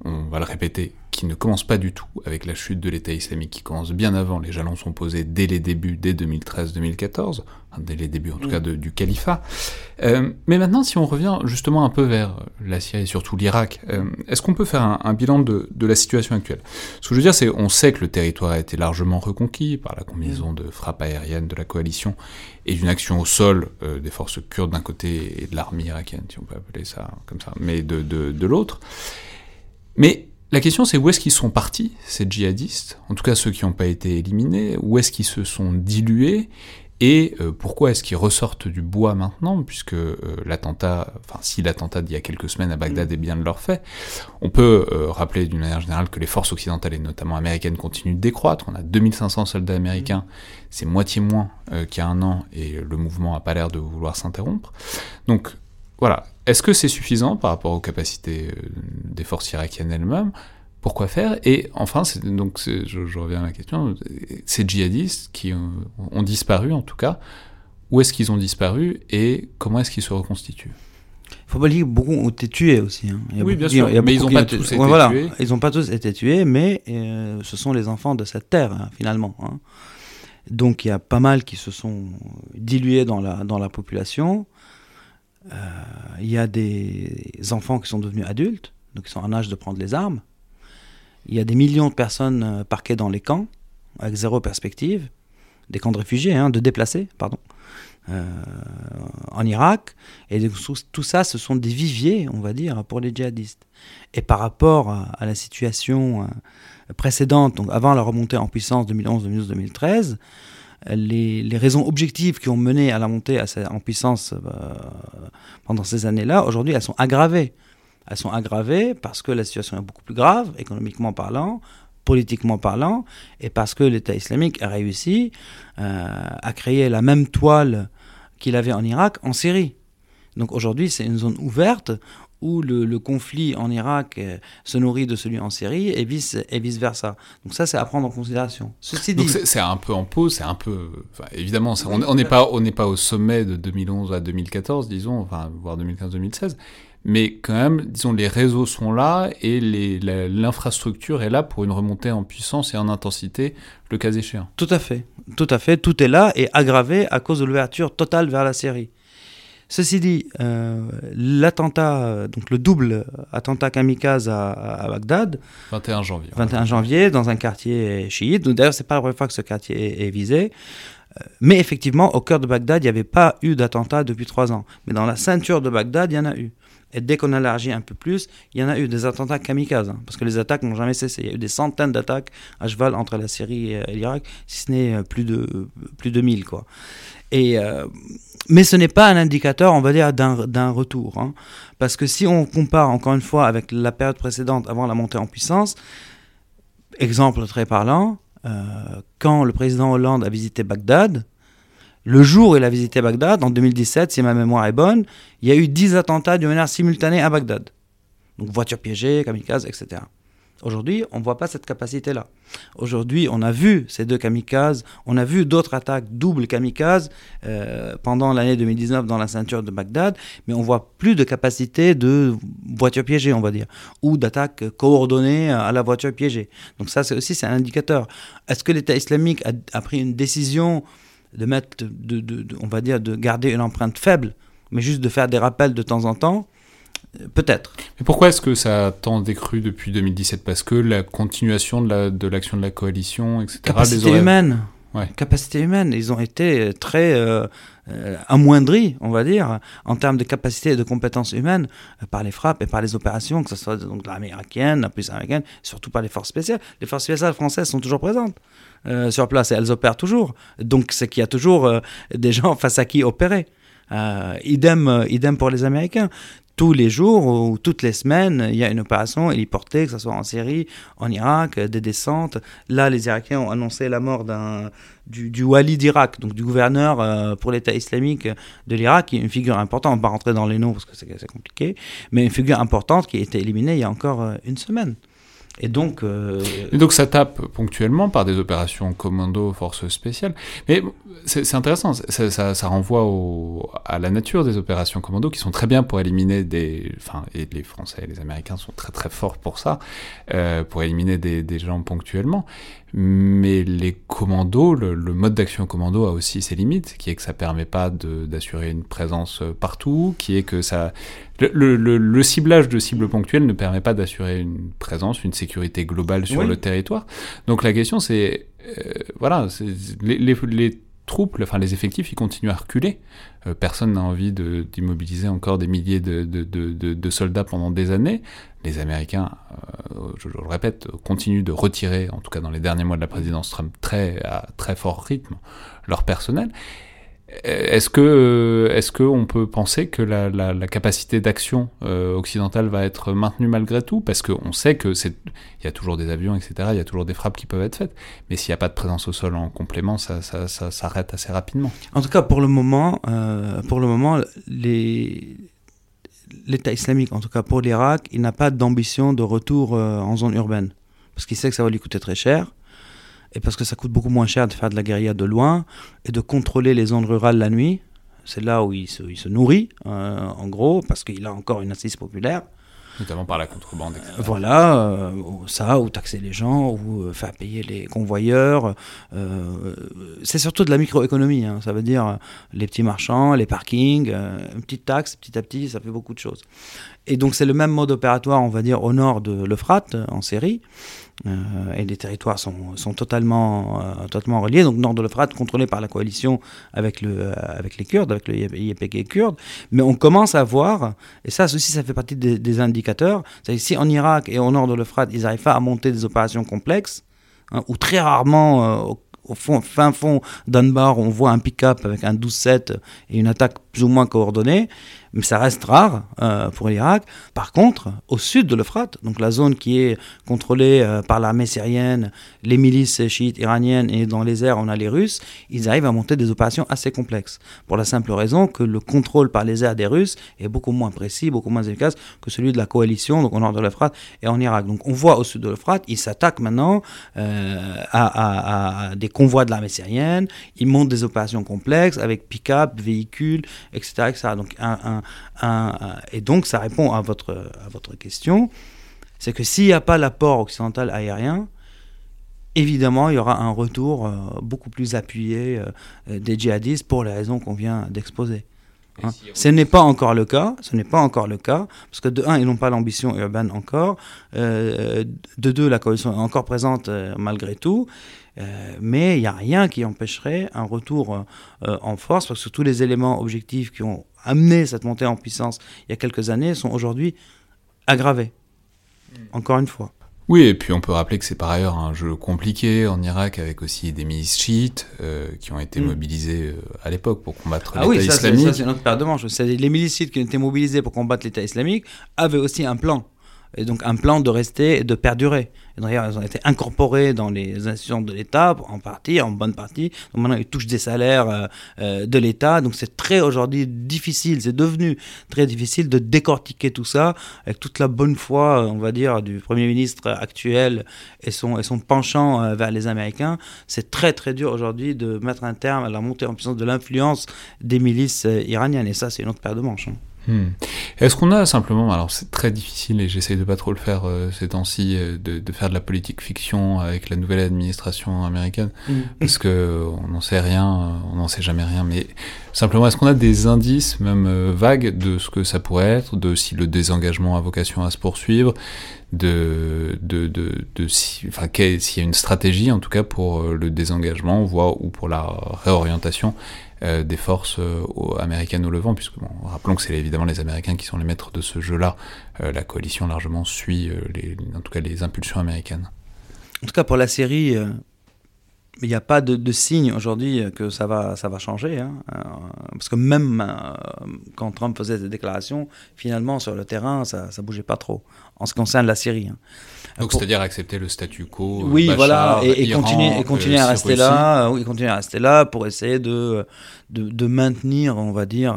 on va le répéter, qui ne commence pas du tout avec la chute de l'État islamique, qui commence bien avant, les jalons sont posés dès les débuts, dès 2013-2014, enfin, dès les débuts en tout cas de- du califat. Euh, mais maintenant, si on revient justement un peu vers la Syrie et surtout l'Irak, euh, est-ce qu'on peut faire un, un bilan de, de la situation actuelle? Ce que je veux dire, c'est on sait que le territoire a été largement reconquis par la combinaison de frappes aériennes de la coalition et d'une action au sol euh, des forces kurdes d'un côté et de l'armée irakienne, si on peut appeler ça comme ça, mais de, de, de l'autre. Mais la question c'est où est-ce qu'ils sont partis, ces djihadistes, en tout cas ceux qui n'ont pas été éliminés, où est-ce qu'ils se sont dilués, et euh, pourquoi est-ce qu'ils ressortent du bois maintenant, puisque euh, l'attentat, enfin si l'attentat d'il y a quelques semaines à Bagdad est bien de leur fait, on peut euh, rappeler d'une manière générale que les forces occidentales et notamment américaines continuent de décroître, on a 2500 soldats américains, c'est moitié moins euh, qu'il y a un an, et le mouvement n'a pas l'air de vouloir s'interrompre. Donc voilà, est-ce que c'est suffisant par rapport aux capacités euh, des forces irakiennes elles-mêmes? Pourquoi faire? Et enfin, donc je, je reviens à ma question, ces djihadistes qui ont, ont disparu en tout cas, où est-ce qu'ils ont disparu et comment est-ce qu'ils se reconstituent? Il faut pas que beaucoup ont été tués aussi. hein. Il y a Oui, bien qui- sûr, il y a mais ils beaucoup ont qui pas été- tous Ouais, été voilà. tués. Ils n'ont pas tous été tués, mais euh, ce sont les enfants de cette terre, hein, finalement. hein. Donc il y a pas mal qui se sont dilués dans la, dans la population. Euh, Il y a des enfants qui sont devenus adultes, donc ils sont en âge de prendre les armes. Il y a des millions de personnes euh, parquées dans les camps, avec zéro perspective. Des camps de réfugiés, hein, de déplacés, pardon. Euh, en Irak. Et donc, tout, ça, ce sont des viviers, on va dire, pour les djihadistes. Et par rapport à, la situation précédente, donc avant la remontée en puissance 2011, 2012, 2013, les, raisons objectives qui ont mené à la montée à ce- en puissance euh, pendant ces années-là, aujourd'hui, elles sont aggravées. Elles sont aggravées parce que la situation est beaucoup plus grave, économiquement parlant, politiquement parlant, et parce que l'État islamique a réussi euh, à créer la même toile qu'il avait en Irak en Syrie. Donc aujourd'hui, c'est une zone ouverte où le, le conflit en Irak euh, se nourrit de celui en Syrie et vice, et vice versa. Donc ça, c'est à prendre en considération. Ceci dit, c'est un peu en pause, c'est un peu... Enfin, évidemment, ça- on n'est pas, on n'est pas au sommet de 2011 à 2014, disons, enfin, voire 2015-2016, mais quand même, disons, les réseaux sont là et l'infrastructure est là pour une remontée en puissance et en intensité, le cas échéant. Tout à fait, tout à fait, tout est là et aggravé à cause de l'ouverture totale vers la Syrie. Ceci dit, euh, l'attentat, euh, donc le double attentat kamikaze à, à Bagdad, 21 janvier. 21 janvier, dans un quartier chiite. D'ailleurs, c'est pas la première fois que ce quartier est, est visé. Euh, Mais effectivement, au cœur de Bagdad, il n'y avait pas eu d'attentat depuis trois ans. Mais dans la ceinture de Bagdad, il y en a eu. Et dès qu'on a élargi un peu plus, il y en a eu des attentats kamikazes. hein, parce que les attaques n'ont jamais cessé. Il y a eu des centaines d'attaques à cheval entre la Syrie et l'Irak, si ce n'est plus de, plus de 1000. Quoi. Et, euh, mais ce n'est pas un indicateur, on va dire, d'un retour. hein. Parce que si on compare encore une fois avec la période précédente avant la montée en puissance, exemple très parlant, euh, quand le président Hollande a visité Bagdad, le jour où il a visité Bagdad, en 2017, si ma mémoire est bonne, il y a eu 10 attentats de manière simultanée à Bagdad. Donc voitures piégées, kamikazes, etc. Aujourd'hui, on ne voit pas cette capacité-là. Aujourd'hui, on a vu ces deux kamikazes, on a vu d'autres attaques doubles kamikazes euh, pendant l'année 2019 dans la ceinture de Bagdad, mais on voit plus de capacité de voitures piégées, on va dire, ou d'attaques coordonnées à la voiture piégée. Donc ça, c'est aussi c'est un indicateur. Est-ce que l'État islamique a, pris une décision de mettre, on va dire, de garder une empreinte faible, mais juste de faire des rappels de temps en temps? Peut-être. Mais pourquoi est-ce que ça a tant décru depuis 2017 Parce que la continuation de la- de l'action de, la coalition, etc. Capacité les humaine. Ouais. Capacité humaine. Ils ont été très euh, euh, amoindris, on va dire, en termes de capacité et de compétences humaines euh, par les frappes et par les opérations, que ce soit donc l'armée irakienne, la police américaine, surtout par les forces spéciales. Les forces spéciales françaises sont toujours présentes euh, sur place et elles opèrent toujours. Donc c'est qu'il y a toujours euh, des gens [laughs] face à qui opérer. Euh, idem, euh, idem pour les Américains. Tous les jours ou toutes les semaines, il y a une opération héliportée, que ce soit en Syrie, en Irak, des descentes. Là, les Irakiens ont annoncé la mort d'un du, wali d'Irak, donc du gouverneur euh, pour l'État islamique de l'Irak, qui est une figure importante. On va pas rentrer dans les noms parce que c'est compliqué, mais une figure importante qui a été éliminée il y a encore euh, une semaine. Et donc, euh, Et donc ça tape ponctuellement par des opérations commando, forces spéciales. Mais c'est intéressant, ça, ça- ça renvoie au- à la nature des opérations commando qui sont très bien pour éliminer des... Enfin, et les Français et les Américains sont très très forts pour ça, euh, pour éliminer des, des gens ponctuellement. Mais les commandos, le, le mode d'action commando a aussi ses limites, qui est que ça permet pas d'assurer une présence euh, partout, qui est que ça... Le, le- le- le ciblage de cibles ponctuelles ne permet pas d'assurer une présence, une sécurité globale sur Oui. le territoire. Donc la question c'est, euh, voilà, les, les enfin les effectifs, ils continuent à reculer. Euh, personne n'a envie d'immobiliser encore des milliers de, soldats pendant des années. Les Américains, euh, je, je le répète, continuent de retirer, en tout cas dans les derniers mois de la présidence Trump, très, à très fort rythme, leur personnel. Euh, Est-ce que, est-ce que on peut penser que la, capacité d'action euh, occidentale va être maintenue malgré tout? Parce qu'on sait que il y a toujours des avions, etc. Il y a toujours des frappes qui peuvent être faites. Mais s'il n'y a pas de présence au sol en complément, ça, s'arrête assez rapidement. En tout cas, pour le moment, euh, pour le moment, l'État islamique, en tout cas pour l'Irak, il n'a pas d'ambition de retour euh, en zone urbaine. Parce qu'il sait que ça va lui coûter très cher. Et parce que ça coûte beaucoup moins cher de faire de la guérilla de loin et de contrôler les zones rurales la nuit. C'est là où il se, il se nourrit, euh, en gros, parce qu'il a encore une assise populaire. Notamment par la contrebande, etc. Voilà, euh, ça, ou taxer les gens, ou euh, faire payer les convoyeurs. euh, c'est surtout de la microéconomie, hein, ça veut dire les petits marchands, les parkings, une petite taxe, petit à petit, ça fait beaucoup de choses. Et donc c'est le même mode opératoire, on va dire, au nord de l'Euphrate, en Syrie. Euh, et les territoires sont, sont totalement, euh, totalement reliés. Donc nord de l'Euphrate, contrôlé par la coalition avec, le, euh, avec les Kurdes, avec le YPG kurde. Mais on commence à voir, et ça aussi ça fait partie des, indicateurs, c'est si en Irak et au nord de l'Euphrate, ils n'arrivent pas à monter des opérations complexes, hein, ou très rarement au, fin fond d'Anbar, on voit un pick-up avec un 12-7 et une attaque plus ou moins coordonnée, mais ça reste rare euh, pour l'Irak. Par contre, au sud de l'Euphrate, donc la zone qui est contrôlée euh, par l'armée syrienne, les milices chiites iraniennes et dans les airs on a les Russes, ils arrivent à monter des opérations assez complexes. Pour la simple raison que le contrôle par les airs des Russes est beaucoup moins précis, beaucoup moins efficace que celui de la coalition, donc au nord de l'Euphrate et en Irak. Donc on voit au sud de l'Euphrate, ils s'attaquent maintenant euh, à, des convois de l'armée syrienne, ils montent des opérations complexes avec pick-up, véhicules, etc. Donc un- un- un- et donc ça répond à votre, à votre question, c'est que s'il n'y a pas l'apport occidental aérien, évidemment il y aura un retour euh, beaucoup plus appuyé euh, des djihadistes pour les raisons qu'on vient d'exposer. Hein. Ce n'est pas encore le cas, ce n'est pas encore le cas, parce que de un, ils n'ont pas l'ambition urbaine encore, euh, de deux, la coalition est encore présente malgré tout, mais il n'y a rien qui empêcherait un retour en force, parce que tous les éléments objectifs qui ont amené cette montée en puissance il y a quelques années sont aujourd'hui aggravés. Encore une fois. Oui, et puis on peut rappeler que c'est par ailleurs un jeu compliqué en Irak avec aussi des milices chiites euh, qui ont été Mm. mobilisées euh, à l'époque pour combattre Ah l'État oui, ça, c'est islamique. ça, c'est notre paire de manches. C'est les milicites qui ont été mobilisés pour combattre l'État islamique avaient aussi un plan. Et donc un plan de rester et de perdurer. Et d'ailleurs, ils ont été incorporés dans les institutions de l'État, en partie, en bonne partie. Donc maintenant, ils touchent des salaires euh, euh, de l'État. Donc c'est très aujourd'hui difficile, c'est devenu très difficile de décortiquer tout ça avec toute la bonne foi, on va dire, du Premier ministre actuel et son, penchant euh, vers les Américains. C'est très très dur aujourd'hui de mettre un terme à la montée en puissance de l'influence des milices iraniennes. Et ça, c'est une autre paire de manches. hein. Hmm. Est-ce qu'on a simplement, alors c'est très difficile et j'essaye de pas trop le faire euh, ces temps-ci, euh, de, de faire de la politique fiction avec la nouvelle administration américaine, parce que euh, on n'en sait rien, euh, on n'en sait jamais rien, mais simplement est-ce qu'on a des indices, même euh, vagues, de ce que ça pourrait être, de si le désengagement a vocation à se poursuivre, de, de, de, de si, enfin, s'il y a une stratégie en tout cas pour le désengagement, voire ou pour la réorientation euh, des forces euh, américaines au Levant, puisque rappelons que c'est évidemment les Américains qui sont les maîtres de ce jeu-là. Euh, la coalition largement suit en tout cas les impulsions américaines. En tout cas, pour la série, il n'y a pas de, de signe aujourd'hui que ça va, ça va changer. hein. Euh, parce que même euh, quand Trump faisait des déclarations, finalement, sur le terrain, ça ne bougeait pas trop, en ce qui concerne la Syrie. hein. Donc Pour- c'est-à-dire accepter le statu quo. euh, Oui, Bachar, voilà, et, et Iran, continuer, et continuer euh, à rester là, oui, continuer à rester là pour essayer de, de, de maintenir, on va dire,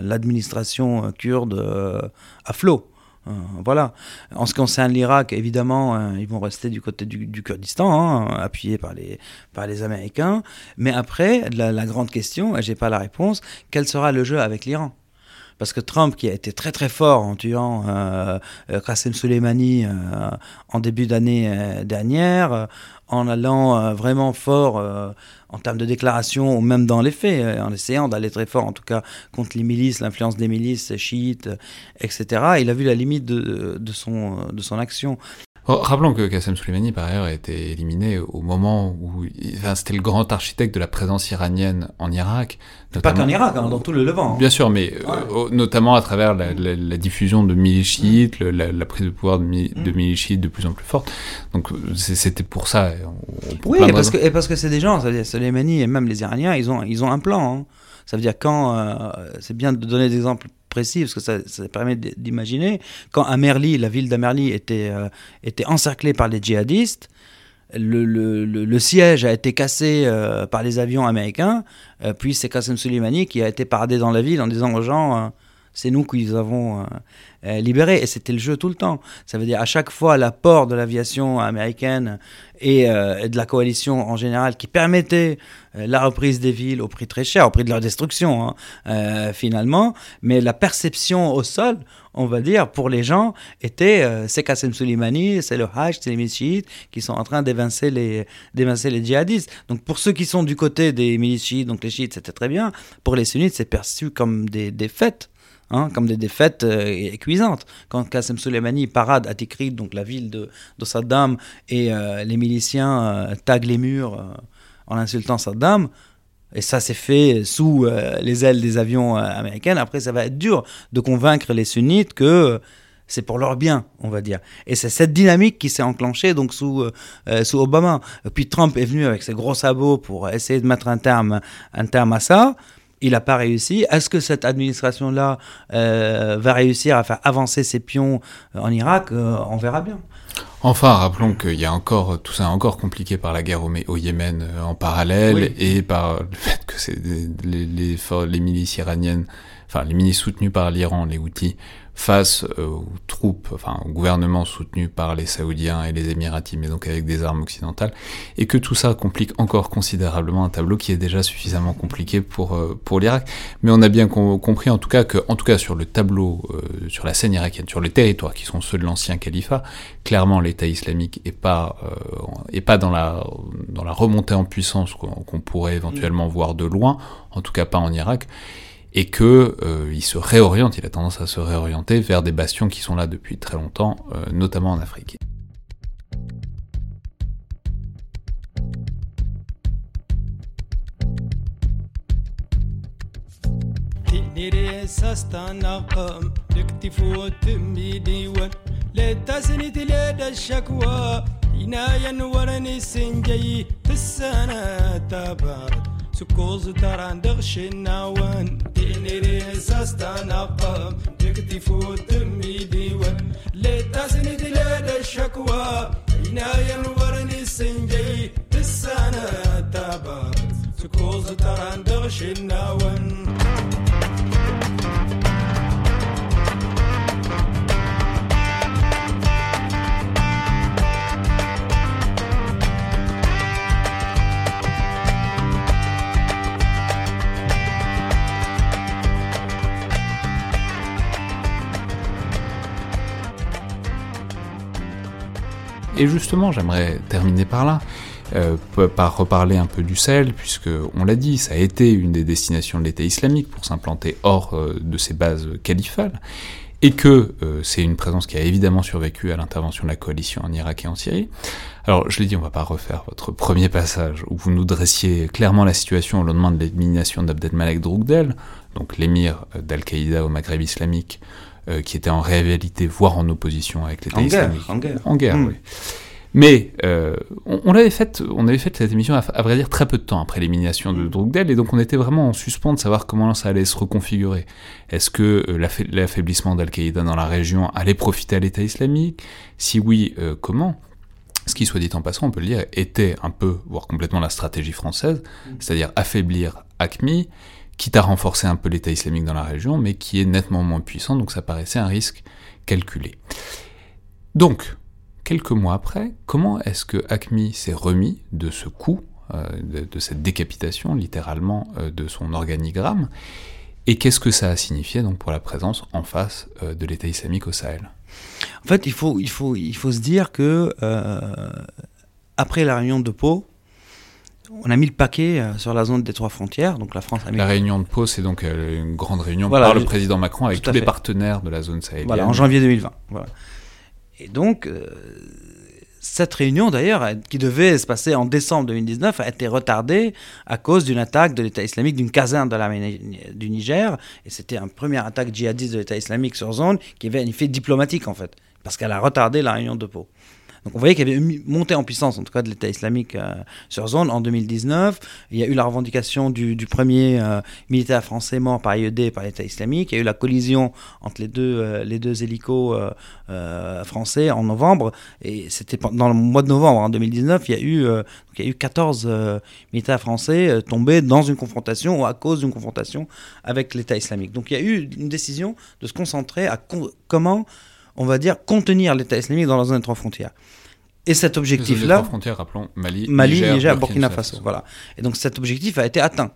l'administration kurde à flot. Euh, voilà. En ce qui concerne l'Irak, évidemment, euh, ils vont rester du côté du, Kurdistan, hein, appuyés par les, par les Américains. Mais après, la, la grande question, et j'ai pas la réponse, quel sera le jeu avec l'Iran? Parce que Trump, qui a été très très fort en tuant euh, euh, Soleimani euh, en début d'année euh, dernière, en allant vraiment fort en termes de déclaration, ou même dans les faits, en essayant d'aller très fort en tout cas contre les milices, l'influence des milices chiites, etc., il a vu la limite de son action. Oh, rappelons que Qassem Soleimani, par ailleurs, a été éliminé au moment où enfin, c'était le grand architecte de la présence iranienne en Irak. Pas qu'en Irak, hein, dans tout le Levant. hein. Bien sûr, mais euh, notamment à travers la, la- la diffusion de milices chiites, le- la, la prise de pouvoir de, mi- de Mm. milices chiites de plus en plus forte. Donc c'était pour ça. pour Oui, parce, que, et parce que c'est des gens, ça veut dire Soleimani et même les Iraniens, ils ont, ils ont un plan. hein. Ça veut dire quand, euh, c'est bien de donner des exemples précis parce que ça, ça permet d'imaginer, quand Amerli, la ville d'Amerli était, euh, était encerclée par les djihadistes, le, le- siège a été cassé euh, par les avions américains, euh, puis c'est Qasem Soleimani qui a été paradé dans la ville en disant aux gens, c'est nous qui les avons euh, euh, libérés. Et c'était le jeu tout le temps. Ça veut dire à chaque fois l'apport de l'aviation américaine et, euh, de la coalition en général qui permettait euh, la reprise des villes au prix très cher, au prix de leur destruction hein, finalement. Mais la perception au sol, on va dire, pour les gens, était c'est Qassem Soleimani, c'est le Hajj, c'est les milices chiites qui sont en train d'évincer les, les djihadistes. Donc pour ceux qui sont du côté des milices chiites, donc les chiites, c'était très bien. Pour les sunnites, c'est perçu comme des défaites. Hein, comme des défaites euh, cuisantes. Quand Qassem Soleimani parade à Tikrit, donc la ville de, de Saddam, et euh, les miliciens euh, taguent les murs en insultant Saddam, et ça s'est fait sous les ailes des avions américains, après ça va être dur de convaincre les sunnites que c'est pour leur bien, on va dire. Et c'est cette dynamique qui s'est enclenchée donc sous, sous Obama. Puis Trump est venu avec ses gros sabots pour essayer de mettre un terme, un terme à ça. Il n'a pas réussi. Est-ce que cette administration-là euh, va réussir à faire avancer ses pions euh, en Irak Euh, On verra bien. Enfin, rappelons qu'il y a encore tout ça est encore compliqué par la guerre au, Yémen en parallèle Oui. et par le fait que c'est des- les, les, for- les milices iraniennes, enfin les milices soutenues par l'Iran, les Houthis, face euh, aux troupes, enfin au gouvernement soutenu par les Saoudiens et les Émiratis, mais donc avec des armes occidentales, et que tout ça complique encore considérablement un tableau qui est déjà suffisamment compliqué pour euh, pour l'Irak. Mais on a bien com- compris en tout cas que, en tout cas sur le tableau, euh, sur la scène irakienne, sur les territoires qui sont ceux de l'ancien califat, clairement l'État islamique est pas euh, est pas dans la dans la remontée en puissance qu'on qu'on pourrait éventuellement voir de loin, en tout cas pas en Irak, et que euh, il se réoriente, il a tendance à se réorienter vers des bastions qui sont là depuis très longtemps, euh, notamment en Afrique. سكوز تراندغ شناوان تيني ريساس تنقم تكتي فوت مي ديوان لتاسني دلال الشكوى هنا ينورني السنجي تسانا تابا سكوز تراندغ شناوان Et justement, j'aimerais terminer par là, euh, par reparler un peu du Sahel, puisque on l'a dit, ça a été une des destinations de l'État islamique pour s'implanter hors euh, de ses bases califales, et que euh, c'est une présence qui a évidemment survécu à l'intervention de la coalition en Irak et en Syrie. Alors, je l'ai dit, on va pas refaire votre premier passage où vous nous dressiez clairement la situation au lendemain de l'élimination d'Abdelmalek Droukdel, donc l'émir d'Al-Qaïda au Maghreb islamique, euh, qui était en réalité, voire en opposition avec l'État islamique. en guerre. En guerre, Mm. oui. Mais euh, on, on l'avait fait, on avait fait cette émission à, à vrai dire très peu de temps après l'élimination de Droukdel, et donc on était vraiment en suspens de savoir comment ça allait se reconfigurer. Est-ce que euh, l'affa- l'affaiblissement d'Al-Qaïda dans la région allait profiter à l'État islamique? Si oui, euh, comment? Ce qui, soit dit en passant, on peut le dire, était un peu, voire complètement la stratégie française, c'est-à-dire affaiblir ACMI, quitte à renforcer un peu l'État islamique dans la région, mais qui est nettement moins puissant, donc ça paraissait un risque calculé. Donc, quelques mois après, comment est-ce que ACMI s'est remis de ce coup, euh, de, cette décapitation, littéralement, euh, de son organigramme, et qu'est-ce que ça a signifié donc pour la présence en face euh, de l'État islamique au Sahel? En fait, il faut, il faut, il faut se dire que après la réunion de Pau, on a mis le paquet euh, sur la zone des trois frontières, donc la France La réunion de Pau, c'est donc euh, une grande réunion Voilà, par le président Macron avec tous les partenaires de la zone sahélienne. Voilà, en janvier 2020. Voilà. Et donc, euh, cette réunion, d'ailleurs, qui devait se passer en décembre 2019, a été retardée à cause d'une attaque de l'État islamique d'une caserne de l'armée du Niger. Et c'était une première attaque djihadiste de l'État islamique sur zone qui avait un effet diplomatique, en fait, parce qu'elle a retardé la réunion de Pau. Donc on voyait qu'il y avait une montée en puissance, en tout cas de l'État islamique euh, sur zone en 2019. Il y a eu la revendication du, premier euh, militaire français mort par IED par l'État islamique. Il y a eu la collision entre les deux, euh, les deux hélicos français en novembre. Et c'était dans le mois de novembre en 2019, il y a eu, il y a eu 14 euh, militaires français tombés dans une confrontation ou à cause d'une confrontation avec l'État islamique. Donc il y a eu une décision de se concentrer à comment, on va dire, contenir l'État islamique dans la zone des trois frontières. Et cet objectif-là, frontières, rappelons, Mali, Mali, Niger, Niger, Burkina Faso. Voilà. Et donc cet objectif a été atteint.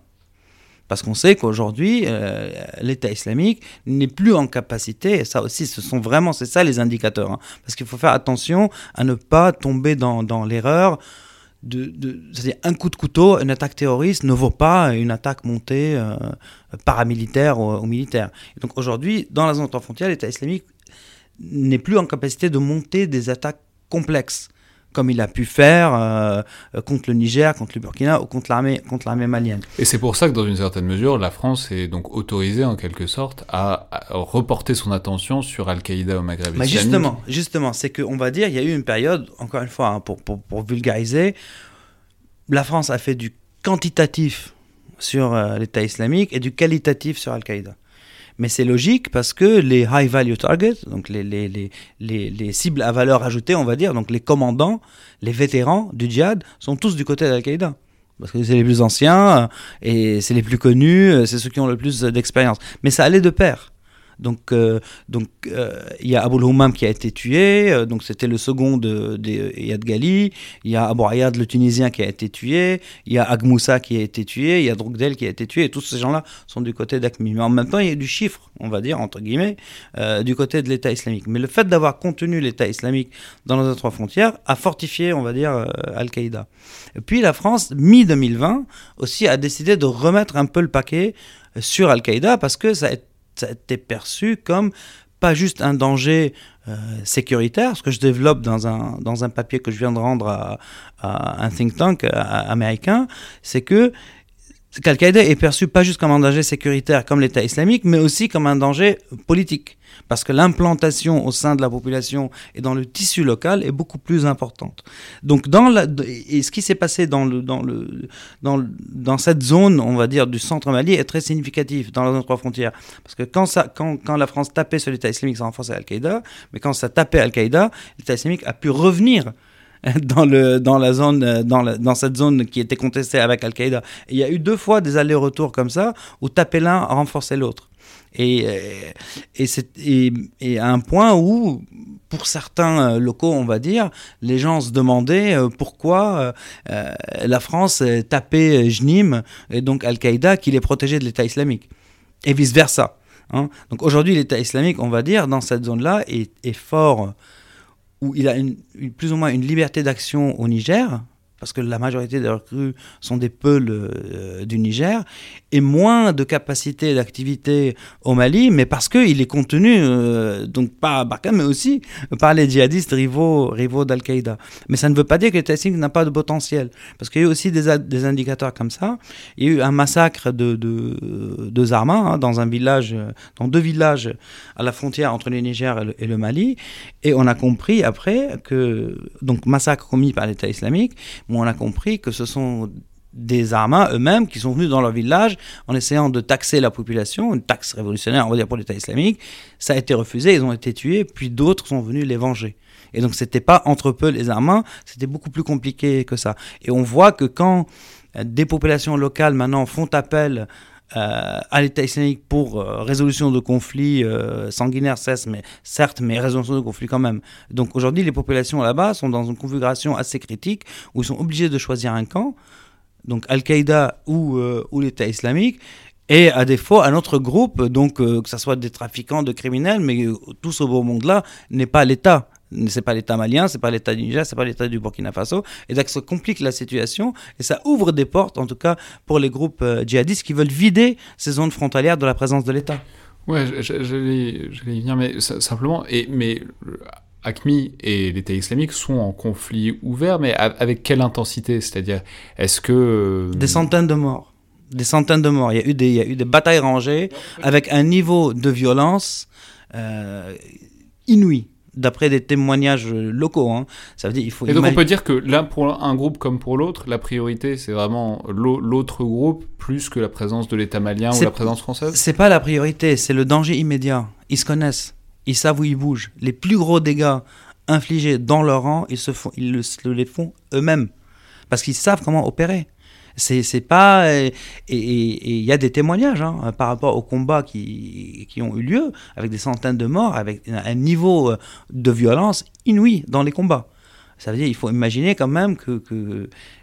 Parce qu'on sait qu'aujourd'hui, euh, l'État islamique n'est plus en capacité, et ça aussi, ce sont vraiment, c'est ça les indicateurs. hein. parce qu'il faut faire attention à ne pas tomber dans, dans l'erreur de, de- c'est-à-dire un coup de couteau, une attaque terroriste ne vaut pas une attaque montée euh, paramilitaire ou, ou militaire. Et donc aujourd'hui, dans la zone frontière, l'État islamique n'est plus en capacité de monter des attaques complexes comme il a pu faire euh, euh, contre le Niger, contre le Burkina ou contre l'armée contre l'armée malienne. Et c'est pour ça que dans une certaine mesure, la France est donc autorisée en quelque sorte à, à reporter son attention sur Al-Qaïda au Maghreb Mais islamique. justement, justement, c'est qu'on va dire, il y a eu une période, encore une fois, hein, pour, pour, pour vulgariser, la France a fait du quantitatif sur euh, l'État islamique et du qualitatif sur Al-Qaïda. Mais c'est logique parce que les high value targets, donc les, les, les, les, les cibles à valeur ajoutée, on va dire, donc les commandants, les vétérans du djihad, sont tous du côté d'Al-Qaïda. Parce que c'est les plus anciens euh, et c'est les plus connus, euh, c'est ceux qui ont le plus d'expérience. Mais ça allait de pair. Donc, euh, donc euh, il y a Abou Houmam qui a été tué, euh, donc c'était le second de, de Yad Ghali. Il y a Abou Ayad, le Tunisien, qui a été tué. Il y a Agmoussa qui a été tué. Il y a Drogdel qui a été tué. Et tous ces gens-là sont du côté d'Akmi. Mais en même temps, il y a du chiffre, on va dire, entre guillemets, euh, du côté de l'État islamique. Mais le fait d'avoir contenu l'État islamique dans nos trois frontières a fortifié, on va dire, euh, Al-Qaïda. Et puis la France, mi-2020, aussi a décidé de remettre un peu le paquet sur Al-Qaïda parce que ça a été été perçu comme pas juste un danger euh, sécuritaire, ce que je développe dans un, papier que je viens de rendre à, un think tank à- américain, c'est que qu'Al-Qaïda est perçu pas juste comme un danger sécuritaire comme l'État islamique, mais aussi comme un danger politique. Parce que l'implantation au sein de la population et dans le tissu local est beaucoup plus importante. Donc, dans la, et ce qui s'est passé dans, le, dans, le, dans, le- dans cette zone, on va dire, du centre Mali est très significatif dans nos trois frontières. Parce que quand, ça, quand, quand la France tapait sur l'État islamique, ça renforçait Al-Qaïda. Mais quand ça tapait Al-Qaïda, l'État islamique a pu revenir [laughs] dans, le, dans, la zone, euh, dans, la- dans cette zone qui était contestée avec Al-Qaïda. Il y a eu deux fois des allers-retours comme ça, où taper l'un renforçait l'autre. Et, euh, et, et, et à un point où, pour certains euh, locaux, on va dire, les gens se demandaient pourquoi la France tapait Jnim, et donc Al-Qaïda, qui les protégeait de l'État islamique. Et vice-versa. hein. Donc aujourd'hui, l'État islamique, on va dire, dans cette zone-là, est, est fort où il a une, une- plus ou moins une liberté d'action au Niger, parce que la majorité des recrues sont des peuls euh, du Niger, et moins de capacité d'activité au Mali, mais parce qu'il est contenu, euh, donc par Barkhane, mais aussi par les djihadistes rivaux, rivaux d'Al-Qaïda. Mais ça ne veut pas dire que l'État islamique n'a pas de potentiel, parce qu'il y a eu aussi des, des indicateurs comme ça. Il y a eu un massacre de, de, Zarma, hein, dans un village, dans deux villages à la frontière entre le Niger le, et le Mali, et on a compris après que, donc massacre commis par l'État islamique, mais on a compris que ce sont des Armas eux-mêmes qui sont venus dans leur village en essayant de taxer la population, une taxe révolutionnaire, on va dire, pour l'État islamique. Ça a été refusé, ils ont été tués, puis d'autres sont venus les venger. Et donc, c'était pas entre peu les Armas, c'était beaucoup plus compliqué que ça. Et on voit que quand des populations locales maintenant font appel à l'État islamique pour euh, résolution de conflits euh, sanguinaires, cesse, mais certes, mais résolution de conflits quand même. Donc aujourd'hui, les populations là-bas sont dans une configuration assez critique où ils sont obligés de choisir un camp, donc Al-Qaïda ou, euh, ou l'État islamique. Et à défaut, un autre groupe, donc euh, que ce soit des trafiquants, de criminels, mais euh, tout ce beau monde-là n'est pas l'État. C'est pas l'État malien, c'est pas l'État du Niger, c'est pas l'État du Burkina Faso. Et donc ça complique la situation et ça ouvre des portes, en tout cas pour les groupes euh, djihadistes qui veulent vider ces zones frontalières de la présence de l'État. Ouais, j'allais y venir, mais simplement, et, mais ACMI et l'État islamique sont en conflit ouvert, mais avec quelle intensité? C'est-à-dire, est-ce que... euh, Des centaines de morts. Des centaines de morts. Il y a eu des, il y a eu des batailles rangées avec un niveau de violence euh, inouï. D'après des témoignages locaux. hein. Ça veut dire il faut. Et donc on peut dire que là, pour un groupe comme pour l'autre, la priorité, c'est vraiment l'au- l'autre groupe plus que la présence de l'État malien ou la présence française? C'est pas la priorité, c'est le danger immédiat. Ils se connaissent, ils savent où ils bougent. Les plus gros dégâts infligés dans leur rang, ils, se font, ils le- les font eux-mêmes. Parce qu'ils savent comment opérer. C'est pas. Et et- il y a des témoignages hein, par rapport aux combats qui, qui ont eu lieu, avec des centaines de morts, avec un niveau euh, de violence inouï dans les combats. Ça veut dire il faut imaginer quand même que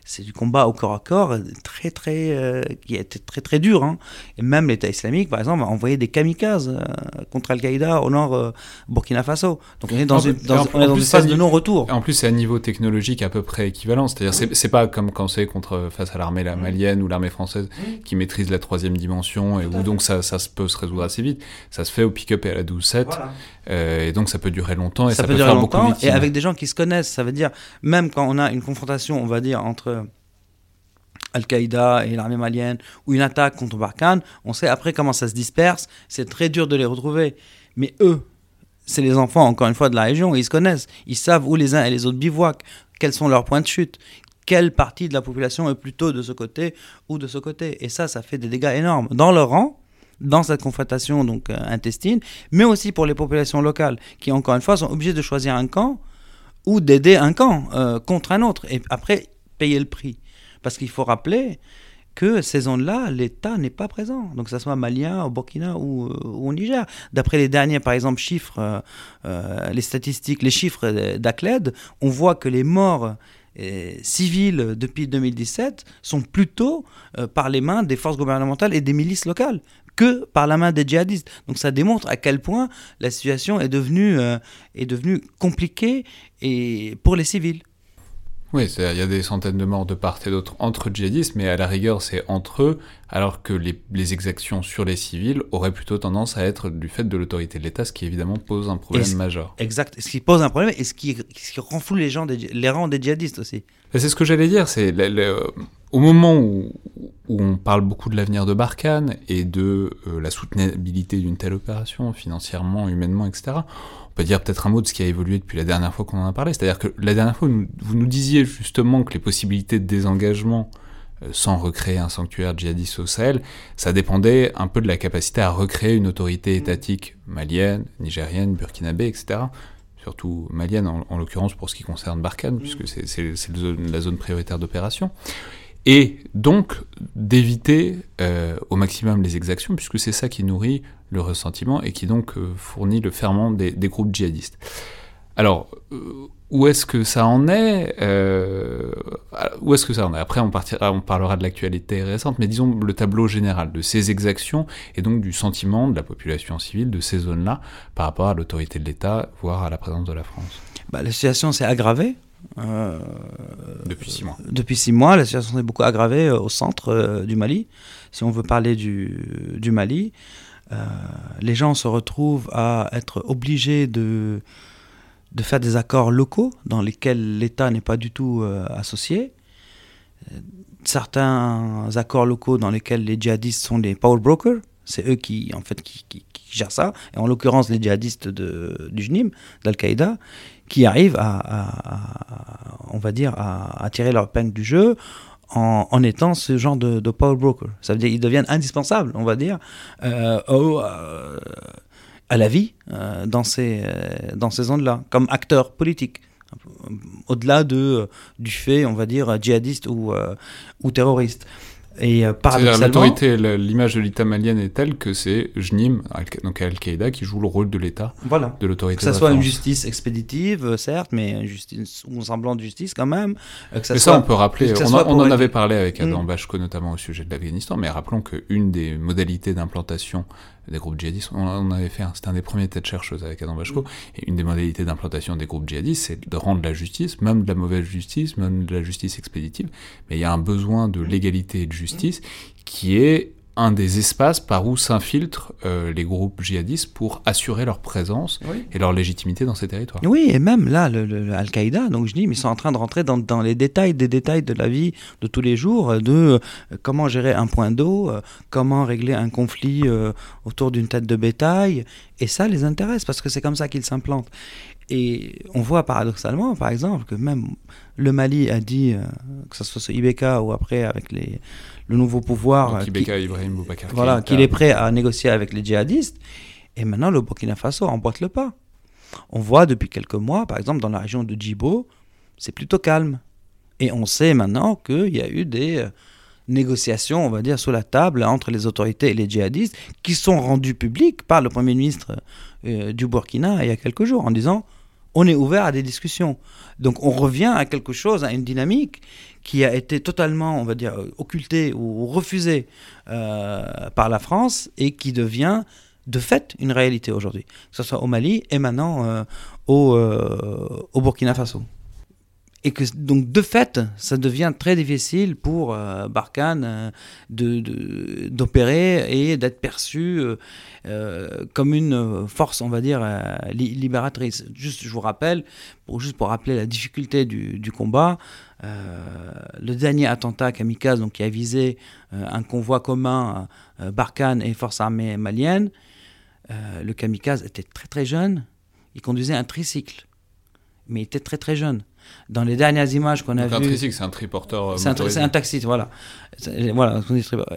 c'est du combat au corps à corps euh, très très euh, qui été très très dur. hein. Et même l'État islamique, par exemple, a envoyé des kamikazes euh, contre Al-Qaïda au nord euh, Burkina Faso. Donc on est dans En une, plus- dans, en- on est en dans plus, une ça phase de non-retour. En plus, c'est à niveau technologique à peu près équivalent. C'est-à-dire, c'est c'est pas comme quand c'est contre face à l'armée la malienne ou l'armée française qui maîtrise la troisième dimension et où donc ça, ça peut se résoudre assez vite. Ça se fait au pick-up et à la 12-7 Voilà. euh, et donc ça peut durer longtemps et ça, ça, peut durer faire longtemps beaucoup de et avec des gens qui se connaissent. Ça veut dire, même quand on a une confrontation, on va dire, entre Al-Qaïda et l'armée malienne, ou une attaque contre Barkhane, on sait après comment ça se disperse. C'est très dur de les retrouver. Mais eux, c'est les enfants, encore une fois, de la région, ils se connaissent. Ils savent où les uns et les autres bivouaquent, quels sont leurs points de chute, quelle partie de la population est plutôt de ce côté ou de ce côté? Et ça, ça fait des dégâts énormes dans leur rang, dans cette confrontation donc euh, intestine, mais aussi pour les populations locales, qui encore une fois sont obligées de choisir un camp ou d'aider un camp euh, contre un autre, et après payer le prix. Parce qu'il faut rappeler que ces zones-là, l'État n'est pas présent. Donc, que ce soit malien, au Burkina ou, euh, au Niger. D'après les derniers, par exemple, chiffres, euh, euh, les statistiques, les chiffres d'ACLED, on voit que les morts euh, civils depuis 2017 sont plutôt par les mains des forces gouvernementales et des milices locales que par la main des djihadistes. Donc ça démontre à quel point la situation est devenue, est devenue compliquée et pour les civils. Oui, il y a des centaines de morts de part et d'autre entre djihadistes, mais à la rigueur, c'est entre eux, alors que les, les exactions sur les civils auraient plutôt tendance à être du fait de l'autorité de l'État, ce qui évidemment pose un problème majeur. Exact. Ce qui pose un problème et ce qui, ce qui rend fou les, gens des, les rangs des djihadistes aussi. C'est ce que j'allais dire, c'est au moment où, où on parle beaucoup de l'avenir de Barkhane et de euh, la soutenabilité d'une telle opération, financièrement, humainement, etc., on peut dire peut-être un mot de ce qui a évolué depuis la dernière fois qu'on en a parlé. C'est-à-dire que la dernière fois, vous nous disiez justement que les possibilités de désengagement sans recréer un sanctuaire djihadiste au Sahel, ça dépendait un peu de la capacité à recréer une autorité étatique malienne, nigérienne, burkinabé, etc surtout malienne en, en l'occurrence pour ce qui concerne Barkhane, puisque c'est la zone prioritaire d'opération. Et donc d'éviter euh, au maximum les exactions, puisque c'est ça qui nourrit le ressentiment et qui donc euh, fournit le ferment des, des groupes djihadistes. Alors, euh, où est-ce que ça en est euh, Où est-ce que ça en est? Après, on, partira, on parlera de l'actualité récente, mais disons le tableau général de ces exactions et donc du sentiment de la population civile de ces zones-là par rapport à l'autorité de l'État, voire à la présence de la France. Bah, la situation s'est aggravée. euh, Depuis six mois. Depuis six mois, la situation s'est beaucoup aggravée au centre euh, du Mali. Si on veut parler du, du Mali, les gens se retrouvent à être obligés de, de faire des accords locaux dans lesquels l'État n'est pas du tout euh, associé. Euh, Certains accords locaux dans lesquels les djihadistes sont les power brokers, c'est eux qui, en fait, qui, gèrent ça, et en l'occurrence les djihadistes de, du JNIM, d'Al-Qaïda, qui arrivent à, on va dire, à, tirer leur peine du jeu en, étant ce genre de, power broker. Ça veut dire qu'ils deviennent indispensables, on va dire, euh, à la vie euh, dans ces, euh, dans ces zones-là, comme acteurs politiques. Au-delà de, du fait, on va dire, djihadiste ou, euh, ou terroriste. Et euh, l'autorité, la- l'image de l'État malienne est telle que c'est JNIM, donc Al-Qaïda, qui joue le rôle de l'État, voilà. de l'autorité Que ça soit une justice expéditive, euh, certes, mais une justice ou un semblant de justice quand même. euh, que ça mais soit- ça, on peut rappeler, on, en- on en avait parlé avec Adam Mm. Bashko, notamment au sujet de l'Afghanistan, mais rappelons qu'une des modalités d'implantation des groupes djihadistes, on en avait fait, un- c'était un des premiers têtes chercheuses avec Adam Bashko, Mm. et une des modalités d'implantation des groupes djihadistes, c'est de rendre la justice, même de la mauvaise justice, même de la justice expéditive, mais il y a un besoin de légalité et de justice qui est un des espaces par où s'infiltrent euh, les groupes djihadistes pour assurer leur présence Oui. et leur légitimité dans ces territoires. Oui, et même là, le, le- Al-Qaïda, donc je dis, mais ils sont en train de rentrer dans, dans les détails des détails de la vie de tous les jours, euh, de euh, comment gérer un point d'eau, euh, comment régler un conflit autour d'une tête de bétail, et ça les intéresse parce que c'est comme ça qu'ils s'implantent. Et on voit paradoxalement, par exemple, que même le Mali a dit, que ce soit ce Ibeka ou après avec les, le nouveau pouvoir, Donc, euh, Ibeka Ibrahim Boubacar voilà, qu'il est prêt à négocier avec les djihadistes. Et maintenant, le Burkina Faso emboîte le pas. On voit depuis quelques mois, par exemple, dans la région de Djibo, c'est plutôt calme. Et on sait maintenant qu'il y a eu des euh, négociations, on va dire, sous la table entre les autorités et les djihadistes, qui sont rendues publiques par le Premier ministre euh, du Burkina il y a quelques jours, en disant on est ouvert à des discussions. Donc on revient à quelque chose, à une dynamique qui a été totalement, on va dire, occultée ou refusée euh, par la France et qui devient de fait une réalité aujourd'hui, que ce soit au Mali et maintenant euh, au, euh, au Burkina Faso. Et que donc de fait, ça devient très difficile pour euh, Barkhane d'opérer et d'être perçu comme une force, on va dire, li- libératrice. Juste, je vous rappelle, pour, juste pour rappeler la difficulté du, combat, le dernier attentat kamikaze donc, qui a visé euh, un convoi commun, euh, Barkhane et forces armées maliennes, euh, le kamikaze était très très jeune, il conduisait un tricycle, mais il était très très jeune. Dans les dernières images qu'on a Donc, un vues... tricycle, c'est un triporteur euh, C'est un, motorisé. c'est un taxi, voilà. Voilà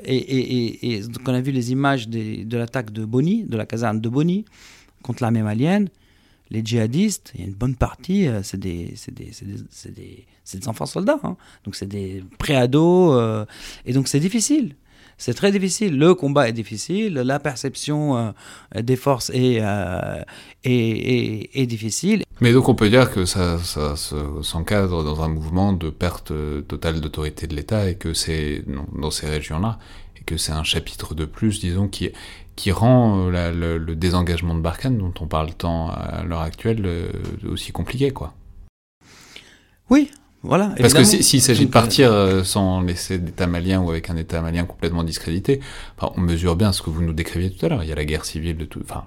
et, et, et, et donc on a vu les images des- de l'attaque de Boni, de la caserne de Boni, contre l'armée malienne. Les djihadistes, il y a une bonne partie, euh, c'est des, des, des, des, enfants soldats. hein. Donc c'est des préados. euh, et donc c'est difficile. C'est très difficile. Le combat est difficile. La perception euh, des forces est, est, est- est difficile. Mais donc on peut dire que ça, ça se- s'encadre dans un mouvement de perte totale d'autorité de l'État et que c'est dans ces régions-là et que c'est un chapitre de plus, disons, qui qui rend euh, la- le, le désengagement de Barkhane, dont on parle tant à l'heure actuelle, euh, aussi compliqué, quoi. Oui, voilà. Parce que si- s'il s'agit de euh, partir euh, sans laisser d'État malien ou avec un État malien complètement discrédité, enfin, on mesure bien ce que vous nous décriviez tout à l'heure. Il y a la guerre civile de tout, enfin,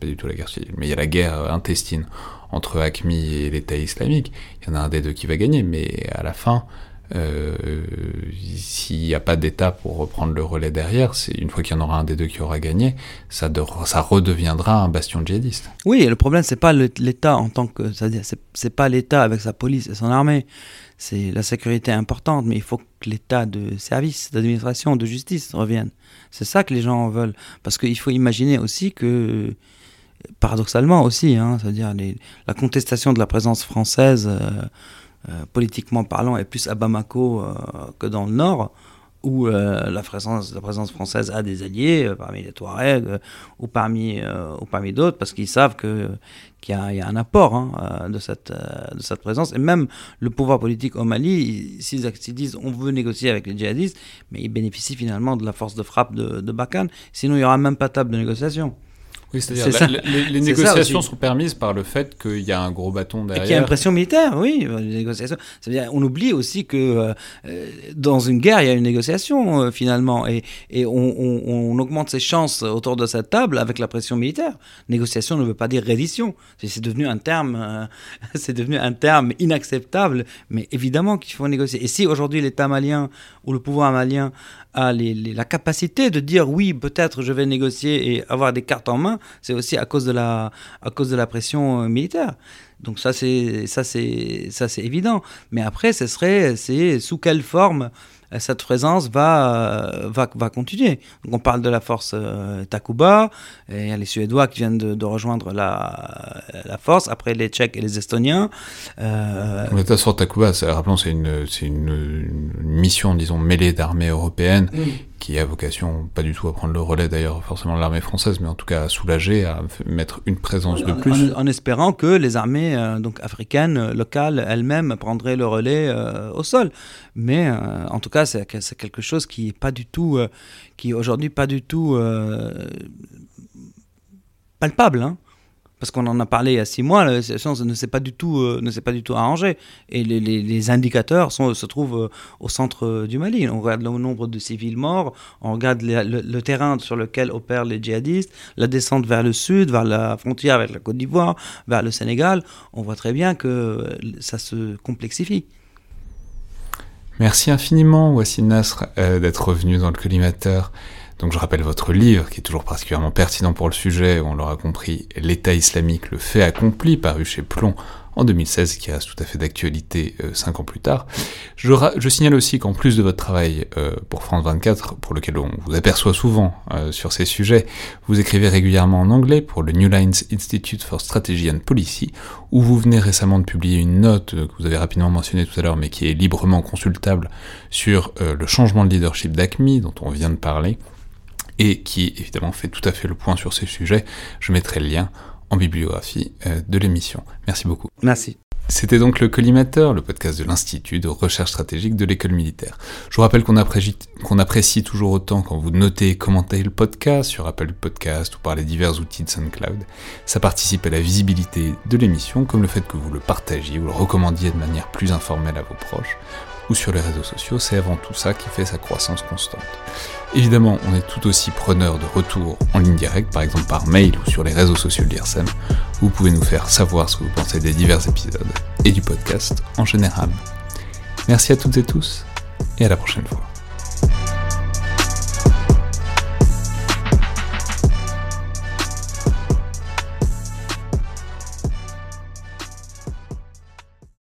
pas du tout la guerre civile, mais il y a la guerre intestine entre ACMI et l'État islamique. Il y en a un des deux qui va gagner, mais à la fin, s'il n'y a pas d'État pour reprendre le relais derrière, c'est une fois qu'il y en aura un des deux qui aura gagné, ça, de- ça redeviendra un bastion djihadiste. Oui, le problème, c'est pas l'État en tant que. C'est- pas l'État avec sa police et son armée. C'est la sécurité importante, mais il faut que l'État de service, d'administration, de justice revienne. C'est ça que les gens veulent. Parce qu'il faut imaginer aussi que. Paradoxalement aussi, hein, c'est-à-dire la contestation de la présence française, euh, euh, politiquement parlant, est plus à Bamako euh, que dans le nord, où euh, la, présence, française a des alliés, euh, parmi les Touaregs euh, ou parmi, euh, parmi d'autres, parce qu'ils savent qu'il y, a, un apport hein, euh, de, cette, euh, de cette présence. Et même le pouvoir politique au Mali, ils- s'ils disent on veut négocier avec les djihadistes, mais ils bénéficient finalement de la force de frappe de, de Barkhane. Sinon, il n'y aura même pas table de négociation. Oui, c'est-à-dire la- les, négociations sont permises par le fait qu'il y a un gros bâton Et derrière. qu'il y a une pression militaire, oui, euh, les négociations. On oublie aussi que euh, euh, dans une guerre, il y a une négociation euh, finalement, et, et on, on- on augmente ses chances autour de cette table avec la pression militaire. Négociation ne veut pas dire reddition. C'est c'est devenu un terme, euh, [laughs] c'est devenu un terme inacceptable. Mais évidemment qu'il faut négocier. Et si aujourd'hui l'État malien ou le pouvoir malien a les- les- la capacité de dire oui, peut-être je vais négocier et avoir des cartes en main, c'est aussi à cause de la, à cause de la pression euh, militaire. Donc ça c'est ça c'est ça c'est évident. Mais après ce serait c'est sous quelle forme cette présence va euh, va va continuer. Donc on parle de la force euh, Takuba, et il y a les Suédois qui viennent de, de rejoindre la la force. Après les Tchèques et les Estoniens. Euh, L'État sur Takuba, c'est- rappelons, c'est une, c'est une, une mission, disons, mêlée d'armées européennes, qui a vocation, pas du tout à prendre le relais d'ailleurs, forcément de l'armée française, mais en tout cas à soulager, à mettre une présence de plus. en- en espérant que les armées euh, donc africaines euh, locales elles-mêmes prendraient le relais euh, au sol. Mais euh, en tout cas, c'est que- c'est quelque chose qui est pas du tout, euh, qui aujourd'hui pas du tout euh, palpable. hein. Parce qu'on en a parlé il y a six mois, la situation ne s'est pas du tout, ne s'est pas du tout arrangée. Et les, indicateurs se trouvent au centre du Mali. On regarde le nombre de civils morts, on regarde le, terrain sur lequel opèrent les djihadistes, la descente vers le sud, vers la frontière avec la Côte d'Ivoire, vers le Sénégal. On voit très bien que ça se complexifie. Merci infiniment, Wassim Nasr, euh, d'être revenu dans le collimateur. Donc je rappelle votre livre, qui est toujours particulièrement pertinent pour le sujet, on l'aura compris, L'État islamique, le fait accompli, paru chez Plomb en 2016, qui reste tout à fait d'actualité euh, cinq ans plus tard. Je, signale aussi qu'en plus de votre travail euh, pour France 24, pour lequel on vous aperçoit souvent euh, sur ces sujets, vous écrivez régulièrement en anglais pour le New Lines Institute for Strategy and Policy, où vous venez récemment de publier une note que vous avez rapidement mentionnée tout à l'heure, mais qui est librement consultable sur le changement de leadership d'ACMI, dont on vient de parler, et qui évidemment fait tout à fait le point sur ces sujets. Je mettrai le lien en bibliographie euh, de l'émission. Merci beaucoup. Merci. C'était donc le Collimateur, le podcast de l'Institut de recherche stratégique de l'école militaire. Je vous rappelle qu'on apprécie, qu'on apprécie, toujours autant quand vous notez et commentez le podcast sur Apple Podcast ou par les divers outils de SoundCloud. Ça participe à la visibilité de l'émission, comme le fait que vous le partagiez ou le recommandiez de manière plus informelle à vos proches ou sur les réseaux sociaux, c'est avant tout ça qui fait sa croissance constante. Évidemment, on est tout aussi preneur de retours en ligne directe, par exemple par mail ou sur les réseaux sociaux de l'IRSEM. Vous pouvez nous faire savoir ce que vous pensez des divers épisodes et du podcast en général. Merci à toutes et tous et à la prochaine fois.